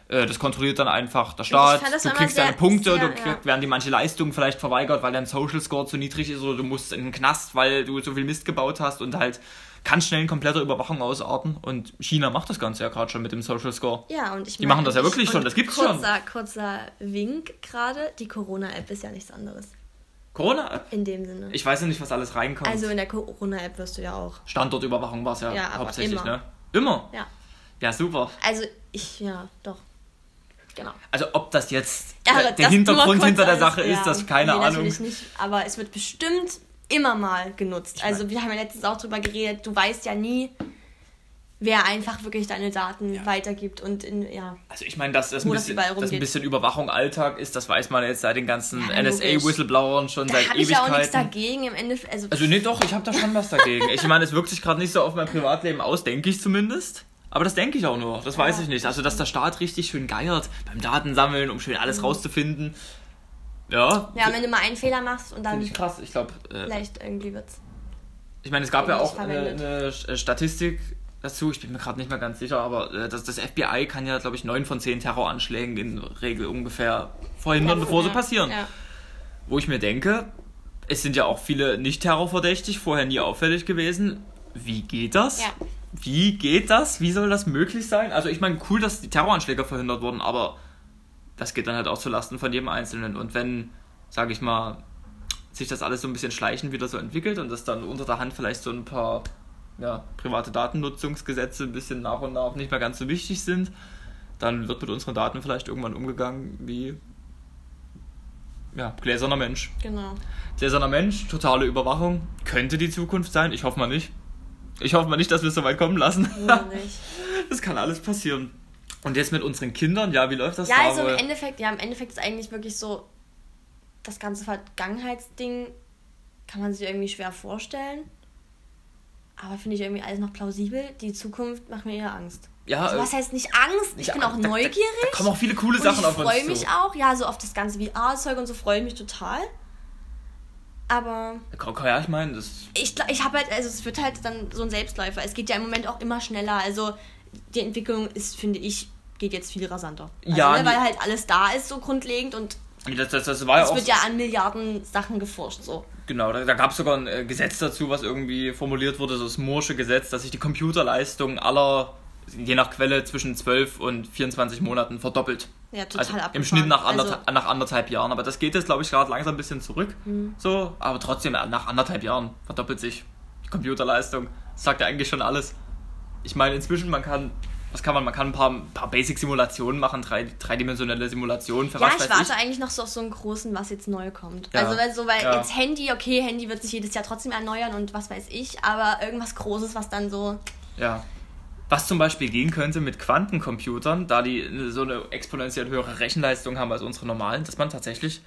Speaker 2: äh, das kontrolliert dann einfach der Staat. Du kriegst
Speaker 1: sehr-
Speaker 2: deine Punkte,
Speaker 1: sehr,
Speaker 2: du krieg,
Speaker 1: ja.
Speaker 2: werden dir manche Leistungen vielleicht verweigert, weil dein Social Score zu niedrig ist oder du musst in den Knast, weil du so viel Mist gebaut hast und halt kann schnell in kompletter Überwachung ausarten. Und China macht das Ganze ja gerade schon mit dem Social Score.
Speaker 1: Ja, und ich
Speaker 2: Die machen das ja
Speaker 1: ich-
Speaker 2: wirklich schon, das gibt's schon.
Speaker 1: kurzer, Kurzer Wink gerade, die Corona-App ist ja nichts anderes.
Speaker 2: Corona?
Speaker 1: In dem Sinne.
Speaker 2: Ich weiß ja nicht, was alles reinkommt.
Speaker 1: also in der Corona-App wirst du ja auch.
Speaker 2: Standortüberwachung war es ja,
Speaker 1: Ja,
Speaker 2: hauptsächlich,
Speaker 1: immer.
Speaker 2: ne? Immer?
Speaker 1: Ja.
Speaker 2: Ja, super.
Speaker 1: Also ich, ja, doch. Genau.
Speaker 2: Also ob das jetzt
Speaker 1: Ja,
Speaker 2: der,
Speaker 1: das
Speaker 2: Hintergrund hinter der Sache ist,
Speaker 1: ja,
Speaker 2: das keine
Speaker 1: nee,
Speaker 2: Ahnung.
Speaker 1: nicht. Aber es wird bestimmt immer mal genutzt. Also wir haben ja letztens auch drüber geredet, du weißt ja nie, wer einfach wirklich deine Daten weitergibt und in, ja.
Speaker 2: Also ich meine, dass das ein,
Speaker 1: das
Speaker 2: bisschen,
Speaker 1: überall
Speaker 2: dass ein bisschen Überwachung Alltag ist, das weiß man jetzt seit den ganzen
Speaker 1: Ja.
Speaker 2: NSA-Whistleblowern schon
Speaker 1: Da
Speaker 2: seit
Speaker 1: habe ich ja auch nichts
Speaker 2: Ewigkeiten.
Speaker 1: dagegen im Endeffekt. Also,
Speaker 2: Also nee, doch, ich habe da schon was dagegen. Ich meine, es wirkt sich gerade nicht so auf mein Privatleben aus, denke ich zumindest. Aber das denke ich auch nur, das weiß ich nicht. Also, dass der Staat richtig schön geiert beim Datensammeln, um schön alles rauszufinden. Ja,
Speaker 1: ja, wenn du mal einen Fehler machst und dann
Speaker 2: finde ich krass. Ich glaube, äh,
Speaker 1: vielleicht irgendwie wird's.
Speaker 2: Ich meine, es gab ja auch eine,
Speaker 1: verwendet.
Speaker 2: eine Sch- Statistik dazu, ich bin mir gerade nicht mehr ganz sicher, aber äh, das, das FBI kann ja, glaube ich, neun von zehn Terroranschlägen in Regel ungefähr verhindern,
Speaker 1: Ja,
Speaker 2: bevor sie
Speaker 1: ja,
Speaker 2: passieren.
Speaker 1: Ja.
Speaker 2: Wo ich mir denke, es sind ja auch viele nicht terrorverdächtig, vorher nie auffällig gewesen. Wie geht das?
Speaker 1: Ja.
Speaker 2: Wie geht das? Wie soll das möglich sein? Also ich meine, cool, dass die Terroranschläge verhindert wurden, aber das geht dann halt auch zulasten von jedem Einzelnen. Und wenn, sage ich mal, sich das alles so ein bisschen schleichend wieder so entwickelt und dass dann unter der Hand vielleicht so ein paar ja, private Datennutzungsgesetze ein bisschen nach und nach nicht mehr ganz so wichtig sind, dann wird mit unseren Daten vielleicht irgendwann umgegangen wie ja, gläserner Mensch.
Speaker 1: Genau.
Speaker 2: Gläserner Mensch, totale Überwachung, könnte die Zukunft sein. Ich hoffe mal nicht. Ich hoffe mal nicht, dass wir es so weit kommen lassen.
Speaker 1: Nämlich. [LAUGHS]
Speaker 2: Das kann alles passieren. Und jetzt mit unseren Kindern, ja, wie läuft das
Speaker 1: Ja,
Speaker 2: da
Speaker 1: also
Speaker 2: wohl?
Speaker 1: im Endeffekt, ja, im Endeffekt ist eigentlich wirklich so, das ganze Vergangenheitsding kann man sich irgendwie schwer vorstellen. Aber finde ich irgendwie alles noch plausibel. Die Zukunft macht mir eher Angst.
Speaker 2: Ja,
Speaker 1: also,
Speaker 2: äh,
Speaker 1: was heißt nicht Angst? Ich
Speaker 2: Ja,
Speaker 1: bin auch
Speaker 2: da- da-
Speaker 1: neugierig.
Speaker 2: Da kommen auch viele coole Sachen
Speaker 1: ich
Speaker 2: auf uns
Speaker 1: freue
Speaker 2: zu.
Speaker 1: mich auch, ja, so auf das ganze VR-Zeug und so freue ich mich total. Aber
Speaker 2: Ja, ich meine, das
Speaker 1: ich, ich habe halt, also es wird halt dann so ein Selbstläufer. Es geht ja im Moment auch immer schneller. Also die Entwicklung ist, finde ich, geht jetzt viel rasanter. Also,
Speaker 2: Ja,
Speaker 1: ne, weil halt alles da ist, so grundlegend und
Speaker 2: das, das, das war ja
Speaker 1: es
Speaker 2: auch
Speaker 1: wird ja an Milliarden Sachen geforscht. So.
Speaker 2: Genau, da, da gab es sogar ein äh, Gesetz dazu, was irgendwie formuliert wurde, so das Moore'sche Gesetz, dass sich die Computerleistung aller, je nach Quelle, zwischen 12 und 24 Monaten verdoppelt.
Speaker 1: Ja, total
Speaker 2: Also im. Schnitt nach,
Speaker 1: Also-
Speaker 2: anderthalb, nach anderthalb Jahren. Aber das geht jetzt, glaube ich, gerade langsam ein bisschen zurück.
Speaker 1: Mhm.
Speaker 2: So, aber trotzdem, äh, nach anderthalb Jahren verdoppelt sich die Computerleistung. Das sagt ja eigentlich schon alles. Ich meine, inzwischen, man kann, was kann man? Man kann ein paar, ein paar Basic-Simulationen machen, drei, dreidimensionelle Simulationen für
Speaker 1: Ja,
Speaker 2: was
Speaker 1: ich warte
Speaker 2: ich.
Speaker 1: eigentlich noch so auf so einen großen, was jetzt neu kommt.
Speaker 2: Ja.
Speaker 1: Also weil, so, weil
Speaker 2: Ja.
Speaker 1: jetzt Handy, okay, Handy wird sich jedes Jahr trotzdem erneuern und was weiß ich, aber irgendwas Großes, was dann so.
Speaker 2: Ja. Was zum Beispiel gehen könnte mit Quantencomputern, da die so eine exponentiell höhere Rechenleistung haben als unsere normalen, dass man tatsächlich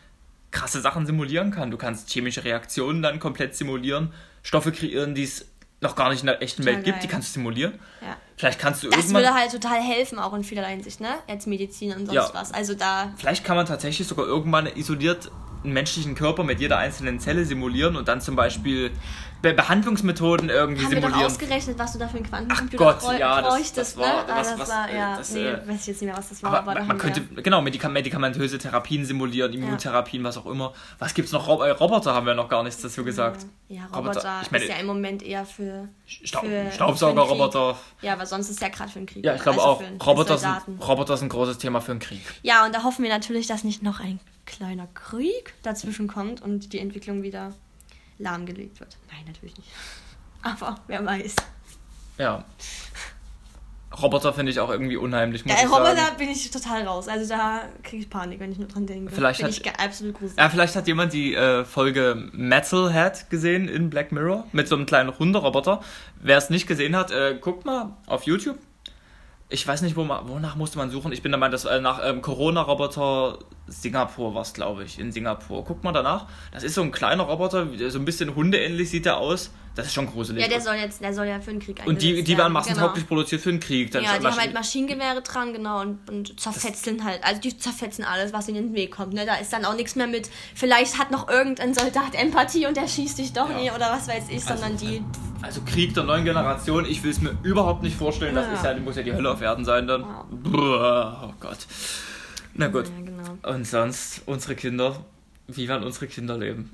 Speaker 2: krasse Sachen simulieren kann. Du kannst chemische Reaktionen dann komplett simulieren, Stoffe kreieren, die es noch gar nicht in der echten
Speaker 1: Total
Speaker 2: Welt gibt, die
Speaker 1: geil.
Speaker 2: kannst du simulieren.
Speaker 1: Ja.
Speaker 2: Vielleicht kannst du
Speaker 1: Das
Speaker 2: irgendwann.
Speaker 1: würde halt total helfen, auch in vielerlei Hinsicht, ne? Jetzt Medizin und sonst
Speaker 2: Ja.
Speaker 1: was. Also da.
Speaker 2: Vielleicht kann man tatsächlich sogar irgendwann isoliert einen menschlichen Körper mit jeder einzelnen Zelle simulieren und dann zum Beispiel Be Behandlungsmethoden irgendwie
Speaker 1: Haben wir doch
Speaker 2: simulieren.
Speaker 1: ausgerechnet, was du da für einen Quantencomputer
Speaker 2: Gott,
Speaker 1: bräu-
Speaker 2: ja, das-
Speaker 1: bräuchtest,
Speaker 2: das war-
Speaker 1: ne? Ah,
Speaker 2: was-
Speaker 1: das
Speaker 2: was,
Speaker 1: war,
Speaker 2: äh,
Speaker 1: ja,
Speaker 2: das,
Speaker 1: nee,
Speaker 2: äh,
Speaker 1: weiß ich jetzt nicht mehr, was das war,
Speaker 2: Aber
Speaker 1: aber,
Speaker 2: man,
Speaker 1: haben
Speaker 2: könnte,
Speaker 1: wir,
Speaker 2: genau, medika medikamentöse Therapien simulieren, Immuntherapien, was auch immer. Was gibt's noch? Äh, Roboter haben wir noch gar nichts dazu gesagt.
Speaker 1: Ja,
Speaker 2: Roboter,
Speaker 1: Roboter
Speaker 2: ich meine-
Speaker 1: ist ja im Moment eher für.
Speaker 2: Stau
Speaker 1: für-
Speaker 2: Staubsaugerroboter.
Speaker 1: Ja, aber sonst ist ja gerade für den Krieg.
Speaker 2: Ja, ich glaube
Speaker 1: also
Speaker 2: auch. Roboter sind. Roboter sind ein großes Thema für den Krieg.
Speaker 1: Ja, und da hoffen wir natürlich, dass nicht noch ein kleiner Krieg dazwischen kommt und die Entwicklung wieder lahmgelegt wird. Nein, natürlich nicht. [LAUGHS] Aber wer weiß.
Speaker 2: Ja. Roboter finde ich auch irgendwie unheimlich, muss
Speaker 1: Ja,
Speaker 2: ich sagen.
Speaker 1: Roboter bin ich total raus. Also da kriege ich Panik, wenn ich nur dran denke.
Speaker 2: Vielleicht
Speaker 1: bin
Speaker 2: hat-
Speaker 1: ich absolut gruselig.
Speaker 2: Ja, vielleicht hat jemand die äh, Folge Metalhead gesehen in Black Mirror mit so einem kleinen Hunderoboter. Wer es nicht gesehen hat, äh, guckt mal auf YouTube. Ich weiß nicht, wo man, wonach musste man suchen. Ich bin der Meinung, dass äh, nach ähm, Corona-Roboter Singapur war es, glaube ich, in Singapur. Guck mal danach. Das ist so ein kleiner Roboter, so ein bisschen hundeähnlich sieht der aus. Das ist schon gruselig.
Speaker 1: Ja, der soll jetzt, der soll ja für den Krieg
Speaker 2: Und die, die werden massentauglich genau. produziert für den Krieg.
Speaker 1: Dann ja, die haben halt Maschinengewehre dran, genau, und, und zerfetzeln das halt. Also die zerfetzen alles, was ihnen in den Weg kommt. Ne? Da ist dann auch nichts mehr mit, vielleicht hat noch irgendein Soldat Empathie und der schießt dich doch ja. nie oder was weiß ich, sondern
Speaker 2: also,
Speaker 1: die.
Speaker 2: Also Krieg der neuen Generation, ich will es mir überhaupt nicht vorstellen. Das ja. ist ja, muss ja die Hölle auf Erden sein dann. Wow. Oh Gott. Na gut. Ja, genau. Und sonst, unsere Kinder, wie werden unsere Kinder leben?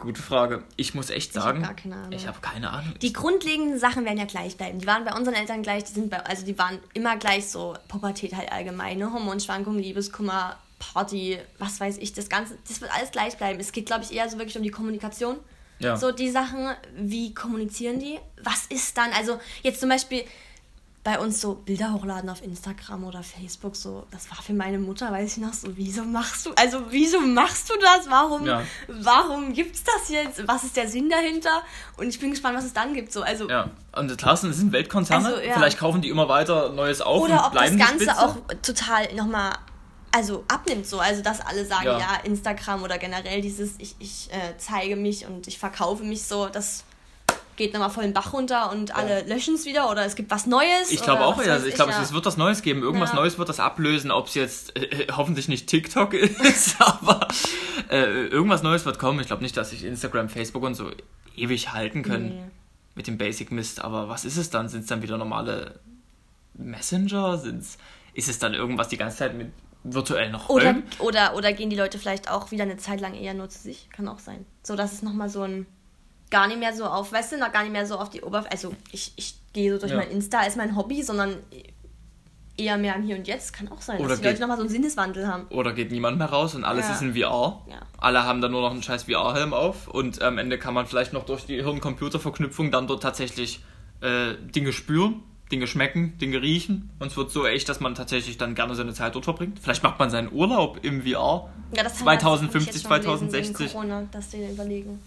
Speaker 2: Gute Frage. Ich muss echt sagen, ich habe keine Ahnung.
Speaker 1: Die grundlegenden Sachen werden ja gleich bleiben. Die waren bei unseren Eltern gleich, die sind bei, also die waren immer gleich so Pubertät halt allgemein, ne? Hormonschwankungen, Liebeskummer, Party, was weiß ich, das Ganze, das wird alles gleich bleiben. Es geht, glaube ich, eher so wirklich um die Kommunikation. Ja. So die Sachen, wie kommunizieren die? Was ist dann, also jetzt zum Beispiel, bei uns so Bilder hochladen auf Instagram oder Facebook, so, das war für meine Mutter, weiß ich noch, so, wieso machst du, also wieso machst du das? Warum, ja. warum gibt's das jetzt? Was ist der Sinn dahinter? Und ich bin gespannt, was es dann gibt, so, also.
Speaker 2: Ja, und klar, das sind Weltkonzerne, also, ja. vielleicht kaufen die immer weiter Neues auf
Speaker 1: Oder ob das Ganze auch total nochmal also abnimmt so. Also dass alle sagen, ja, ja Instagram oder generell dieses, ich, ich äh, zeige mich und ich verkaufe mich so, das geht nochmal voll den Bach runter und alle ja. löschen es wieder oder es gibt was Neues.
Speaker 2: Ich glaube auch, ja. Ich glaube, ja. es wird was Neues geben. Irgendwas ja. Neues wird das ablösen, ob es jetzt äh, äh hoffentlich nicht TikTok [LAUGHS] ist, aber äh, irgendwas Neues wird kommen. Ich glaube nicht, dass sich Instagram, Facebook und so ewig halten können nee. mit dem Basic Mist. Aber was ist es dann? Sind es dann wieder normale Messenger? Sind's, ist es dann irgendwas die ganze Zeit mit virtuell noch
Speaker 1: oder, oder oder gehen die Leute vielleicht auch wieder eine Zeit lang eher nur zu sich? Kann auch sein. So, dass es nochmal so ein gar nicht mehr so auf, weißt du, noch gar nicht mehr so auf die Oberfläche. Also ich, ich gehe so durch ja. mein Insta als mein Hobby, sondern eher mehr am Hier und Jetzt. Kann auch sein, oder dass die geht, Leute nochmal so einen Sinneswandel haben.
Speaker 2: Oder geht niemand mehr raus und alles ja. ist in VR. Ja. Alle haben dann nur noch einen scheiß VR-Helm auf und am Ende kann man vielleicht noch durch die Hirn-Computer-Verknüpfung dann dort tatsächlich äh, Dinge spüren. Dinge schmecken, Dinge riechen. Und es wird so echt, dass man tatsächlich dann gerne seine Zeit dort verbringt. Vielleicht macht man seinen Urlaub im VR. Ja, das 2050, 2060. Corona, dass die überlegen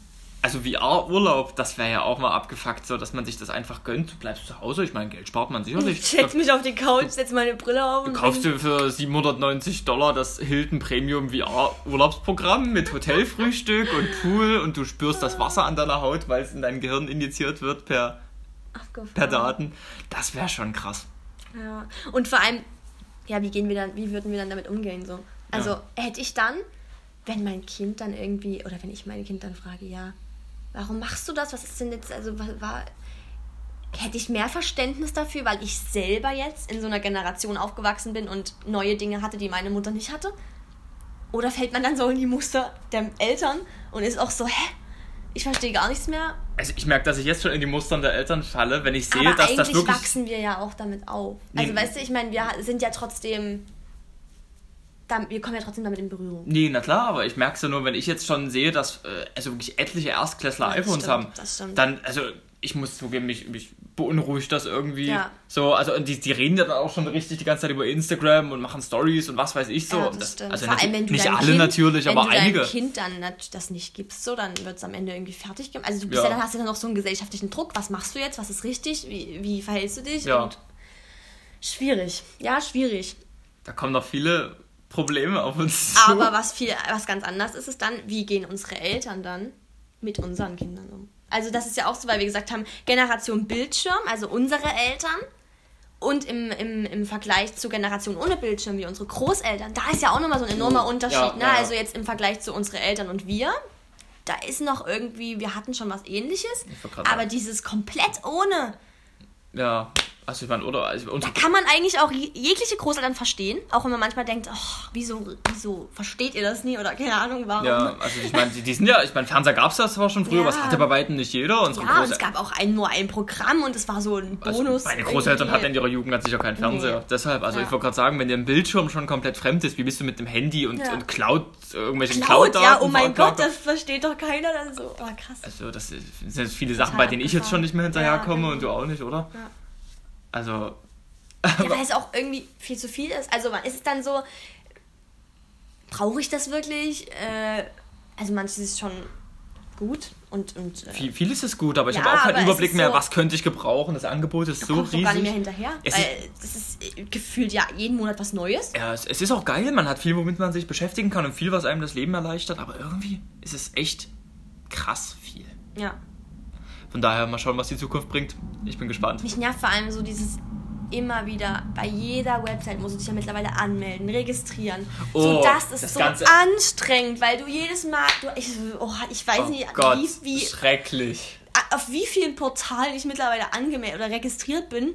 Speaker 2: also VR-Urlaub, das wäre ja auch mal abgefuckt, so dass man sich das einfach gönnt. Du bleibst zu Hause, ich meine, Geld spart man sicherlich.
Speaker 1: Ich setz mich auf die Couch, setz meine Brille auf.
Speaker 2: Du kaufst dir für 790 Dollar das Hilton Premium VR-Urlaubsprogramm mit Hotelfrühstück und Pool und du spürst das Wasser an deiner Haut, weil es in dein Gehirn injiziert wird per, per Daten. Das wäre schon krass.
Speaker 1: Ja, und vor allem, ja, wie gehen wir dann, wie würden wir dann damit umgehen so? Also ja. hätte ich dann, wenn mein Kind dann irgendwie, oder wenn ich mein Kind dann frage, ja, warum machst du das? Was ist denn jetzt, also war, hätte ich mehr Verständnis dafür, weil ich selber jetzt in so einer Generation aufgewachsen bin und neue Dinge hatte, die meine Mutter nicht hatte? Oder fällt man dann so in die Muster der Eltern und ist auch so, hä? Ich verstehe gar nichts mehr.
Speaker 2: Also ich merke, dass ich jetzt schon in die Mustern der Eltern falle, wenn ich sehe, Aber dass das wirklich...
Speaker 1: wachsen wir ja auch damit auf. Also nee. weißt du, ich meine, wir sind ja trotzdem da, wir kommen ja trotzdem damit in Berührung.
Speaker 2: Nee, na klar, aber ich merke es ja nur, wenn ich jetzt schon sehe, dass äh, also wirklich etliche Erstklässler ja, iPhones stimmt, haben, das stimmt. dann, also ich muss zugeben, mich, mich beunruhigt das irgendwie. Ja. So, also die, die reden ja dann auch schon richtig die ganze Zeit über Instagram und machen Stories und was weiß ich so. Ja, das
Speaker 1: stimmt. Also Vor allem, wenn du nicht alle kind, natürlich, aber einige. Wenn du Kind dann das nicht gibst, so, dann wird es am Ende irgendwie fertig gemacht. Also du bist ja. ja. dann hast du dann noch so einen gesellschaftlichen Druck. Was machst du jetzt? Was ist richtig? Wie, wie verhältst du dich? Ja. Und schwierig. Ja, schwierig.
Speaker 2: Da kommen noch viele Probleme auf uns zu.
Speaker 1: Aber was, viel, was ganz anders ist, ist dann, wie gehen unsere Eltern dann mit unseren Kindern um? Also das ist ja auch so, weil wir gesagt haben, Generation Bildschirm, also unsere Eltern und im, im, im Vergleich zur Generation ohne Bildschirm, wie unsere Großeltern, da ist ja auch nochmal so ein enormer Unterschied. Ja, ne? Ja. Also jetzt im Vergleich zu unseren Eltern und wir, da ist noch irgendwie, wir hatten schon was ähnliches, aber dieses komplett ohne.
Speaker 2: Ja, also ich meine, oder? Also
Speaker 1: da kann man eigentlich auch jegliche Großeltern verstehen, auch wenn man manchmal denkt, oh, wieso, wieso versteht ihr das nie oder keine Ahnung warum.
Speaker 2: Ja, also ich meine, die, die, sind ja, ich meine, Fernseher gab es das zwar schon früher, ja. was hatte bei weitem nicht jeder.
Speaker 1: Unsere ja, und es gab auch ein, nur ein Programm und es war so ein also Bonus.
Speaker 2: Also meine Großeltern hatten in ihrer Jugend ganz sicher keinen Fernseher. Nee. Deshalb, also ja. ich wollte gerade sagen, wenn dir ein Bildschirm schon komplett fremd ist, wie bist du mit dem Handy und, ja. und Cloud, irgendwelchen Cloud, Cloud
Speaker 1: Ja, oh mein Gott, das versteht doch keiner dann so. Oh, krass.
Speaker 2: Also das sind viele Sachen, bei denen ich jetzt schon nicht mehr hinterherkomme und du auch nicht, oder? Ja. Also
Speaker 1: ja, weil es auch irgendwie viel zu viel ist. Also ist es dann so, brauche ich das wirklich? Äh, also manches ist schon gut und. und
Speaker 2: äh, Viel, vieles ist gut, aber ich
Speaker 1: ja,
Speaker 2: habe auch keinen Überblick mehr, so, was könnte ich gebrauchen. Das Angebot ist so riesig. gar
Speaker 1: nicht mehr hinterher. Es weil das ist äh, gefühlt ja jeden Monat was Neues.
Speaker 2: Ja, es, es ist auch geil. Man hat viel, womit man sich beschäftigen kann und viel, was einem das Leben erleichtert, aber irgendwie ist es echt krass viel.
Speaker 1: Ja.
Speaker 2: Von daher mal schauen, was die Zukunft bringt. Ich bin gespannt.
Speaker 1: Mich nervt vor allem so dieses immer wieder, bei jeder Website muss du dich ja mittlerweile anmelden, registrieren. Oh, so, das ist das so Ganze. anstrengend, weil du jedes Mal, du, ich, oh, ich weiß oh nicht,
Speaker 2: Gott, wie, wie. Schrecklich.
Speaker 1: Auf wie vielen Portalen ich mittlerweile angemeldet oder registriert bin.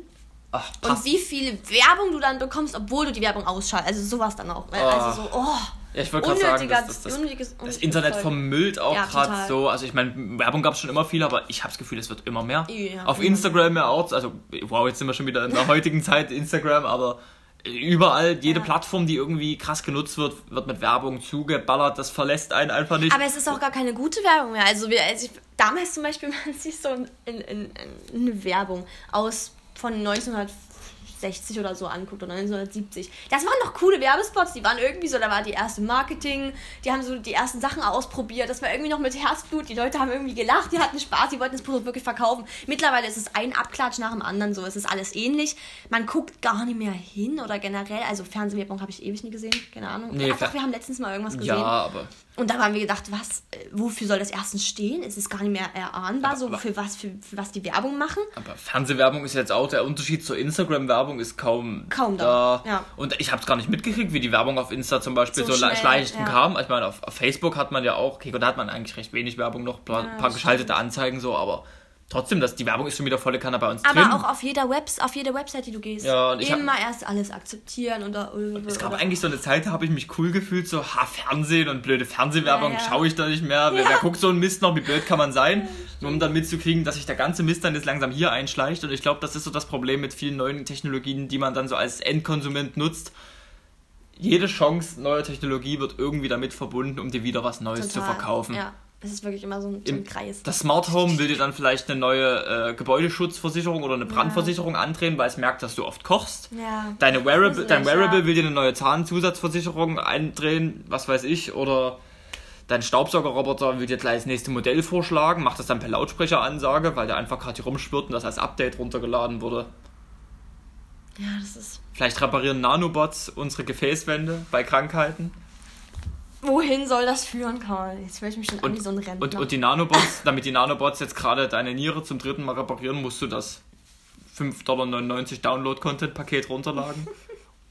Speaker 1: Ach, und wie viel Werbung du dann bekommst, obwohl du die Werbung ausschaltest. Also sowas dann auch. Oh. Also so, oh.
Speaker 2: Ja, ich wollte gerade sagen, das, das, das, das Internet vermüllt auch ja, gerade so. Also ich meine, Werbung gab es schon immer viel, aber ich habe das Gefühl, es wird immer mehr. Ja, Auf Instagram ja auch. Also wow, jetzt sind wir schon wieder in der [LAUGHS] heutigen Zeit Instagram, aber überall, jede ja. Plattform, die irgendwie krass genutzt wird, wird mit Werbung zugeballert. Das verlässt einen einfach nicht.
Speaker 1: Aber es ist auch gar keine gute Werbung mehr. Also, wir, also ich, damals zum Beispiel, [LAUGHS] man sieht so in, in, in, eine Werbung aus von 1900 60 oder so anguckt oder 1970. Das waren noch coole Werbespots, die waren irgendwie so, da war die erste Marketing, die haben so die ersten Sachen ausprobiert, das war irgendwie noch mit Herzblut, die Leute haben irgendwie gelacht, die hatten Spaß, die wollten das Produkt wirklich verkaufen. Mittlerweile ist es ein Abklatsch nach dem anderen so, es ist alles ähnlich. Man guckt gar nicht mehr hin oder generell, also Fernsehwerbung habe ich ewig nie gesehen, keine Ahnung. Nee, Ach, wir haben letztens mal irgendwas gesehen.
Speaker 2: Ja, aber
Speaker 1: und da haben wir gedacht, was, äh, wofür soll das erstens stehen? Es ist gar nicht mehr erahnbar, aber, so für was, für, für, was die Werbung machen.
Speaker 2: Aber Fernsehwerbung ist jetzt auch der Unterschied zur Instagram-Werbung ist kaum,
Speaker 1: kaum da. da. Ja.
Speaker 2: Und ich habe es gar nicht mitgekriegt, wie die Werbung auf Insta zum Beispiel so, so schleichend ja. kam. Ich meine, auf, auf, Facebook hat man ja auch, okay, da hat man eigentlich recht wenig Werbung noch, ein paar, ja, paar geschaltete Anzeigen so, aber trotzdem, das, die Werbung ist schon wieder volle Kanne bei uns
Speaker 1: Aber
Speaker 2: drin.
Speaker 1: auch auf jeder, Webs, auf jeder Website, die du gehst.
Speaker 2: Ja,
Speaker 1: und ich Immer hab, erst alles akzeptieren oder.
Speaker 2: Es gab eigentlich so eine Zeit, da habe ich mich cool gefühlt, so, ha, Fernsehen und blöde Fernsehwerbung ja, ja. schaue ich da nicht mehr. Wer, wer, guckt so einen Mist noch, wie blöd kann man sein? Nur um dann mitzukriegen, dass sich der ganze Mist dann jetzt langsam hier einschleicht. Und ich glaube, das ist so das Problem mit vielen neuen Technologien, die man dann so als Endkonsument nutzt jede Chance neuer Technologie wird irgendwie damit verbunden, um dir wieder was Neues Total. zu verkaufen.
Speaker 1: Ja. Es ist wirklich immer so ein, so ein Kreis.
Speaker 2: Das Smart Home will dir dann vielleicht eine neue äh, Gebäudeschutzversicherung oder eine Brandversicherung ja. andrehen, weil es merkt, dass du oft kochst.
Speaker 1: Ja.
Speaker 2: Deine Wearable, dein Wearable ja. will dir eine neue Zahnzusatzversicherung eindrehen, was weiß ich, oder dein Staubsaugerroboter will dir gleich das nächste Modell vorschlagen, macht das dann per Lautsprecheransage, weil der einfach gerade hier rumspürt und das als Update runtergeladen wurde.
Speaker 1: Ja, das ist.
Speaker 2: Vielleicht reparieren Nanobots unsere Gefäßwände bei Krankheiten.
Speaker 1: Wohin soll das führen, Karl? Jetzt will ich mich schon an wie so ein Rentner.
Speaker 2: Und, und die Nanobots, [LAUGHS] damit die Nanobots jetzt gerade deine Niere zum dritten Mal reparieren, musst du das 5,99 Dollar Download-Content-Paket runterladen.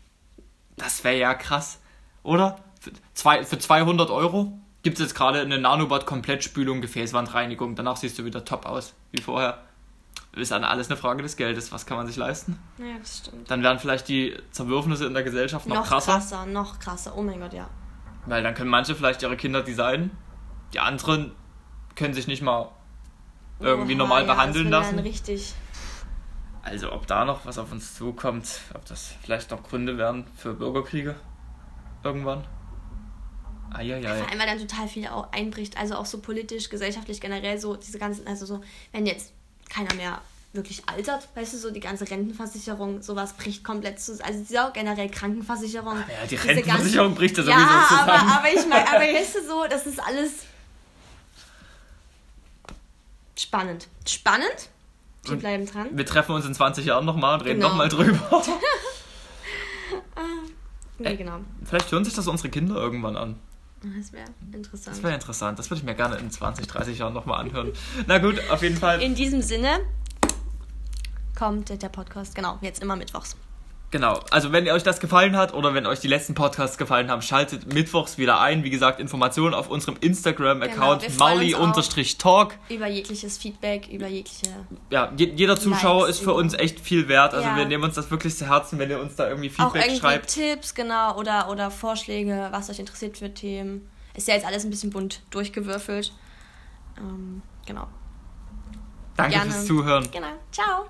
Speaker 2: [LAUGHS] das wäre ja krass, oder? Für, zwei, für 200 Euro gibt es jetzt gerade eine Nanobot-Komplettspülung, Gefäßwandreinigung. Danach siehst du wieder top aus, wie vorher. Ist dann alles eine Frage des Geldes. Was kann man sich leisten?
Speaker 1: Ja, das stimmt.
Speaker 2: Dann werden vielleicht die Zerwürfnisse in der Gesellschaft noch,
Speaker 1: noch
Speaker 2: krasser.
Speaker 1: Noch krasser, noch krasser. Oh mein Gott, ja.
Speaker 2: Weil dann können manche vielleicht ihre Kinder designen, die anderen können sich nicht mal irgendwie Oha, normal ja, behandeln das lassen.
Speaker 1: richtig.
Speaker 2: Also ob da noch was auf uns zukommt, ob das vielleicht noch Gründe wären für Bürgerkriege irgendwann. Eieiei.
Speaker 1: Vor allem, weil dann total viel auch einbricht, also auch so politisch, gesellschaftlich generell so diese ganzen, also so, wenn jetzt keiner mehr wirklich altert, weißt du, so die ganze Rentenversicherung, sowas bricht komplett zusammen. Also diese generell Krankenversicherung.
Speaker 2: Ja, die Rentenversicherung ganzen, bricht ja sowieso zusammen.
Speaker 1: Aber, aber ich meine, aber [LAUGHS] weißt du so, das ist alles spannend. Spannend? Wir und bleiben dran.
Speaker 2: Wir treffen uns in 20 Jahren nochmal und reden genau. nochmal drüber. [LAUGHS]
Speaker 1: Ah, [LAUGHS] nee, genau.
Speaker 2: Vielleicht hören sich das unsere Kinder irgendwann an.
Speaker 1: Das wäre interessant.
Speaker 2: Das wäre interessant. Das würde ich mir gerne in 20, 30 Jahren nochmal anhören. Na gut, auf jeden Fall.
Speaker 1: In diesem Sinne, kommt der Podcast, genau, jetzt immer mittwochs.
Speaker 2: Genau, also wenn euch das gefallen hat oder wenn euch die letzten Podcasts gefallen haben, schaltet mittwochs wieder ein. Wie gesagt, Informationen auf unserem Instagram-Account genau, mauli-talk.
Speaker 1: Über jegliches Feedback, über jegliche.
Speaker 2: Ja, jeder Zuschauer Likes, ist für uns echt viel wert. Also ja. wir nehmen uns das wirklich zu Herzen, wenn ihr uns da irgendwie Feedback Auch irgendwie schreibt.
Speaker 1: Tipps, genau, oder, oder Vorschläge, was euch interessiert für Themen. Ist ja jetzt alles ein bisschen bunt durchgewürfelt. Ähm, genau.
Speaker 2: Danke Gerne. fürs Zuhören.
Speaker 1: Genau. Ciao.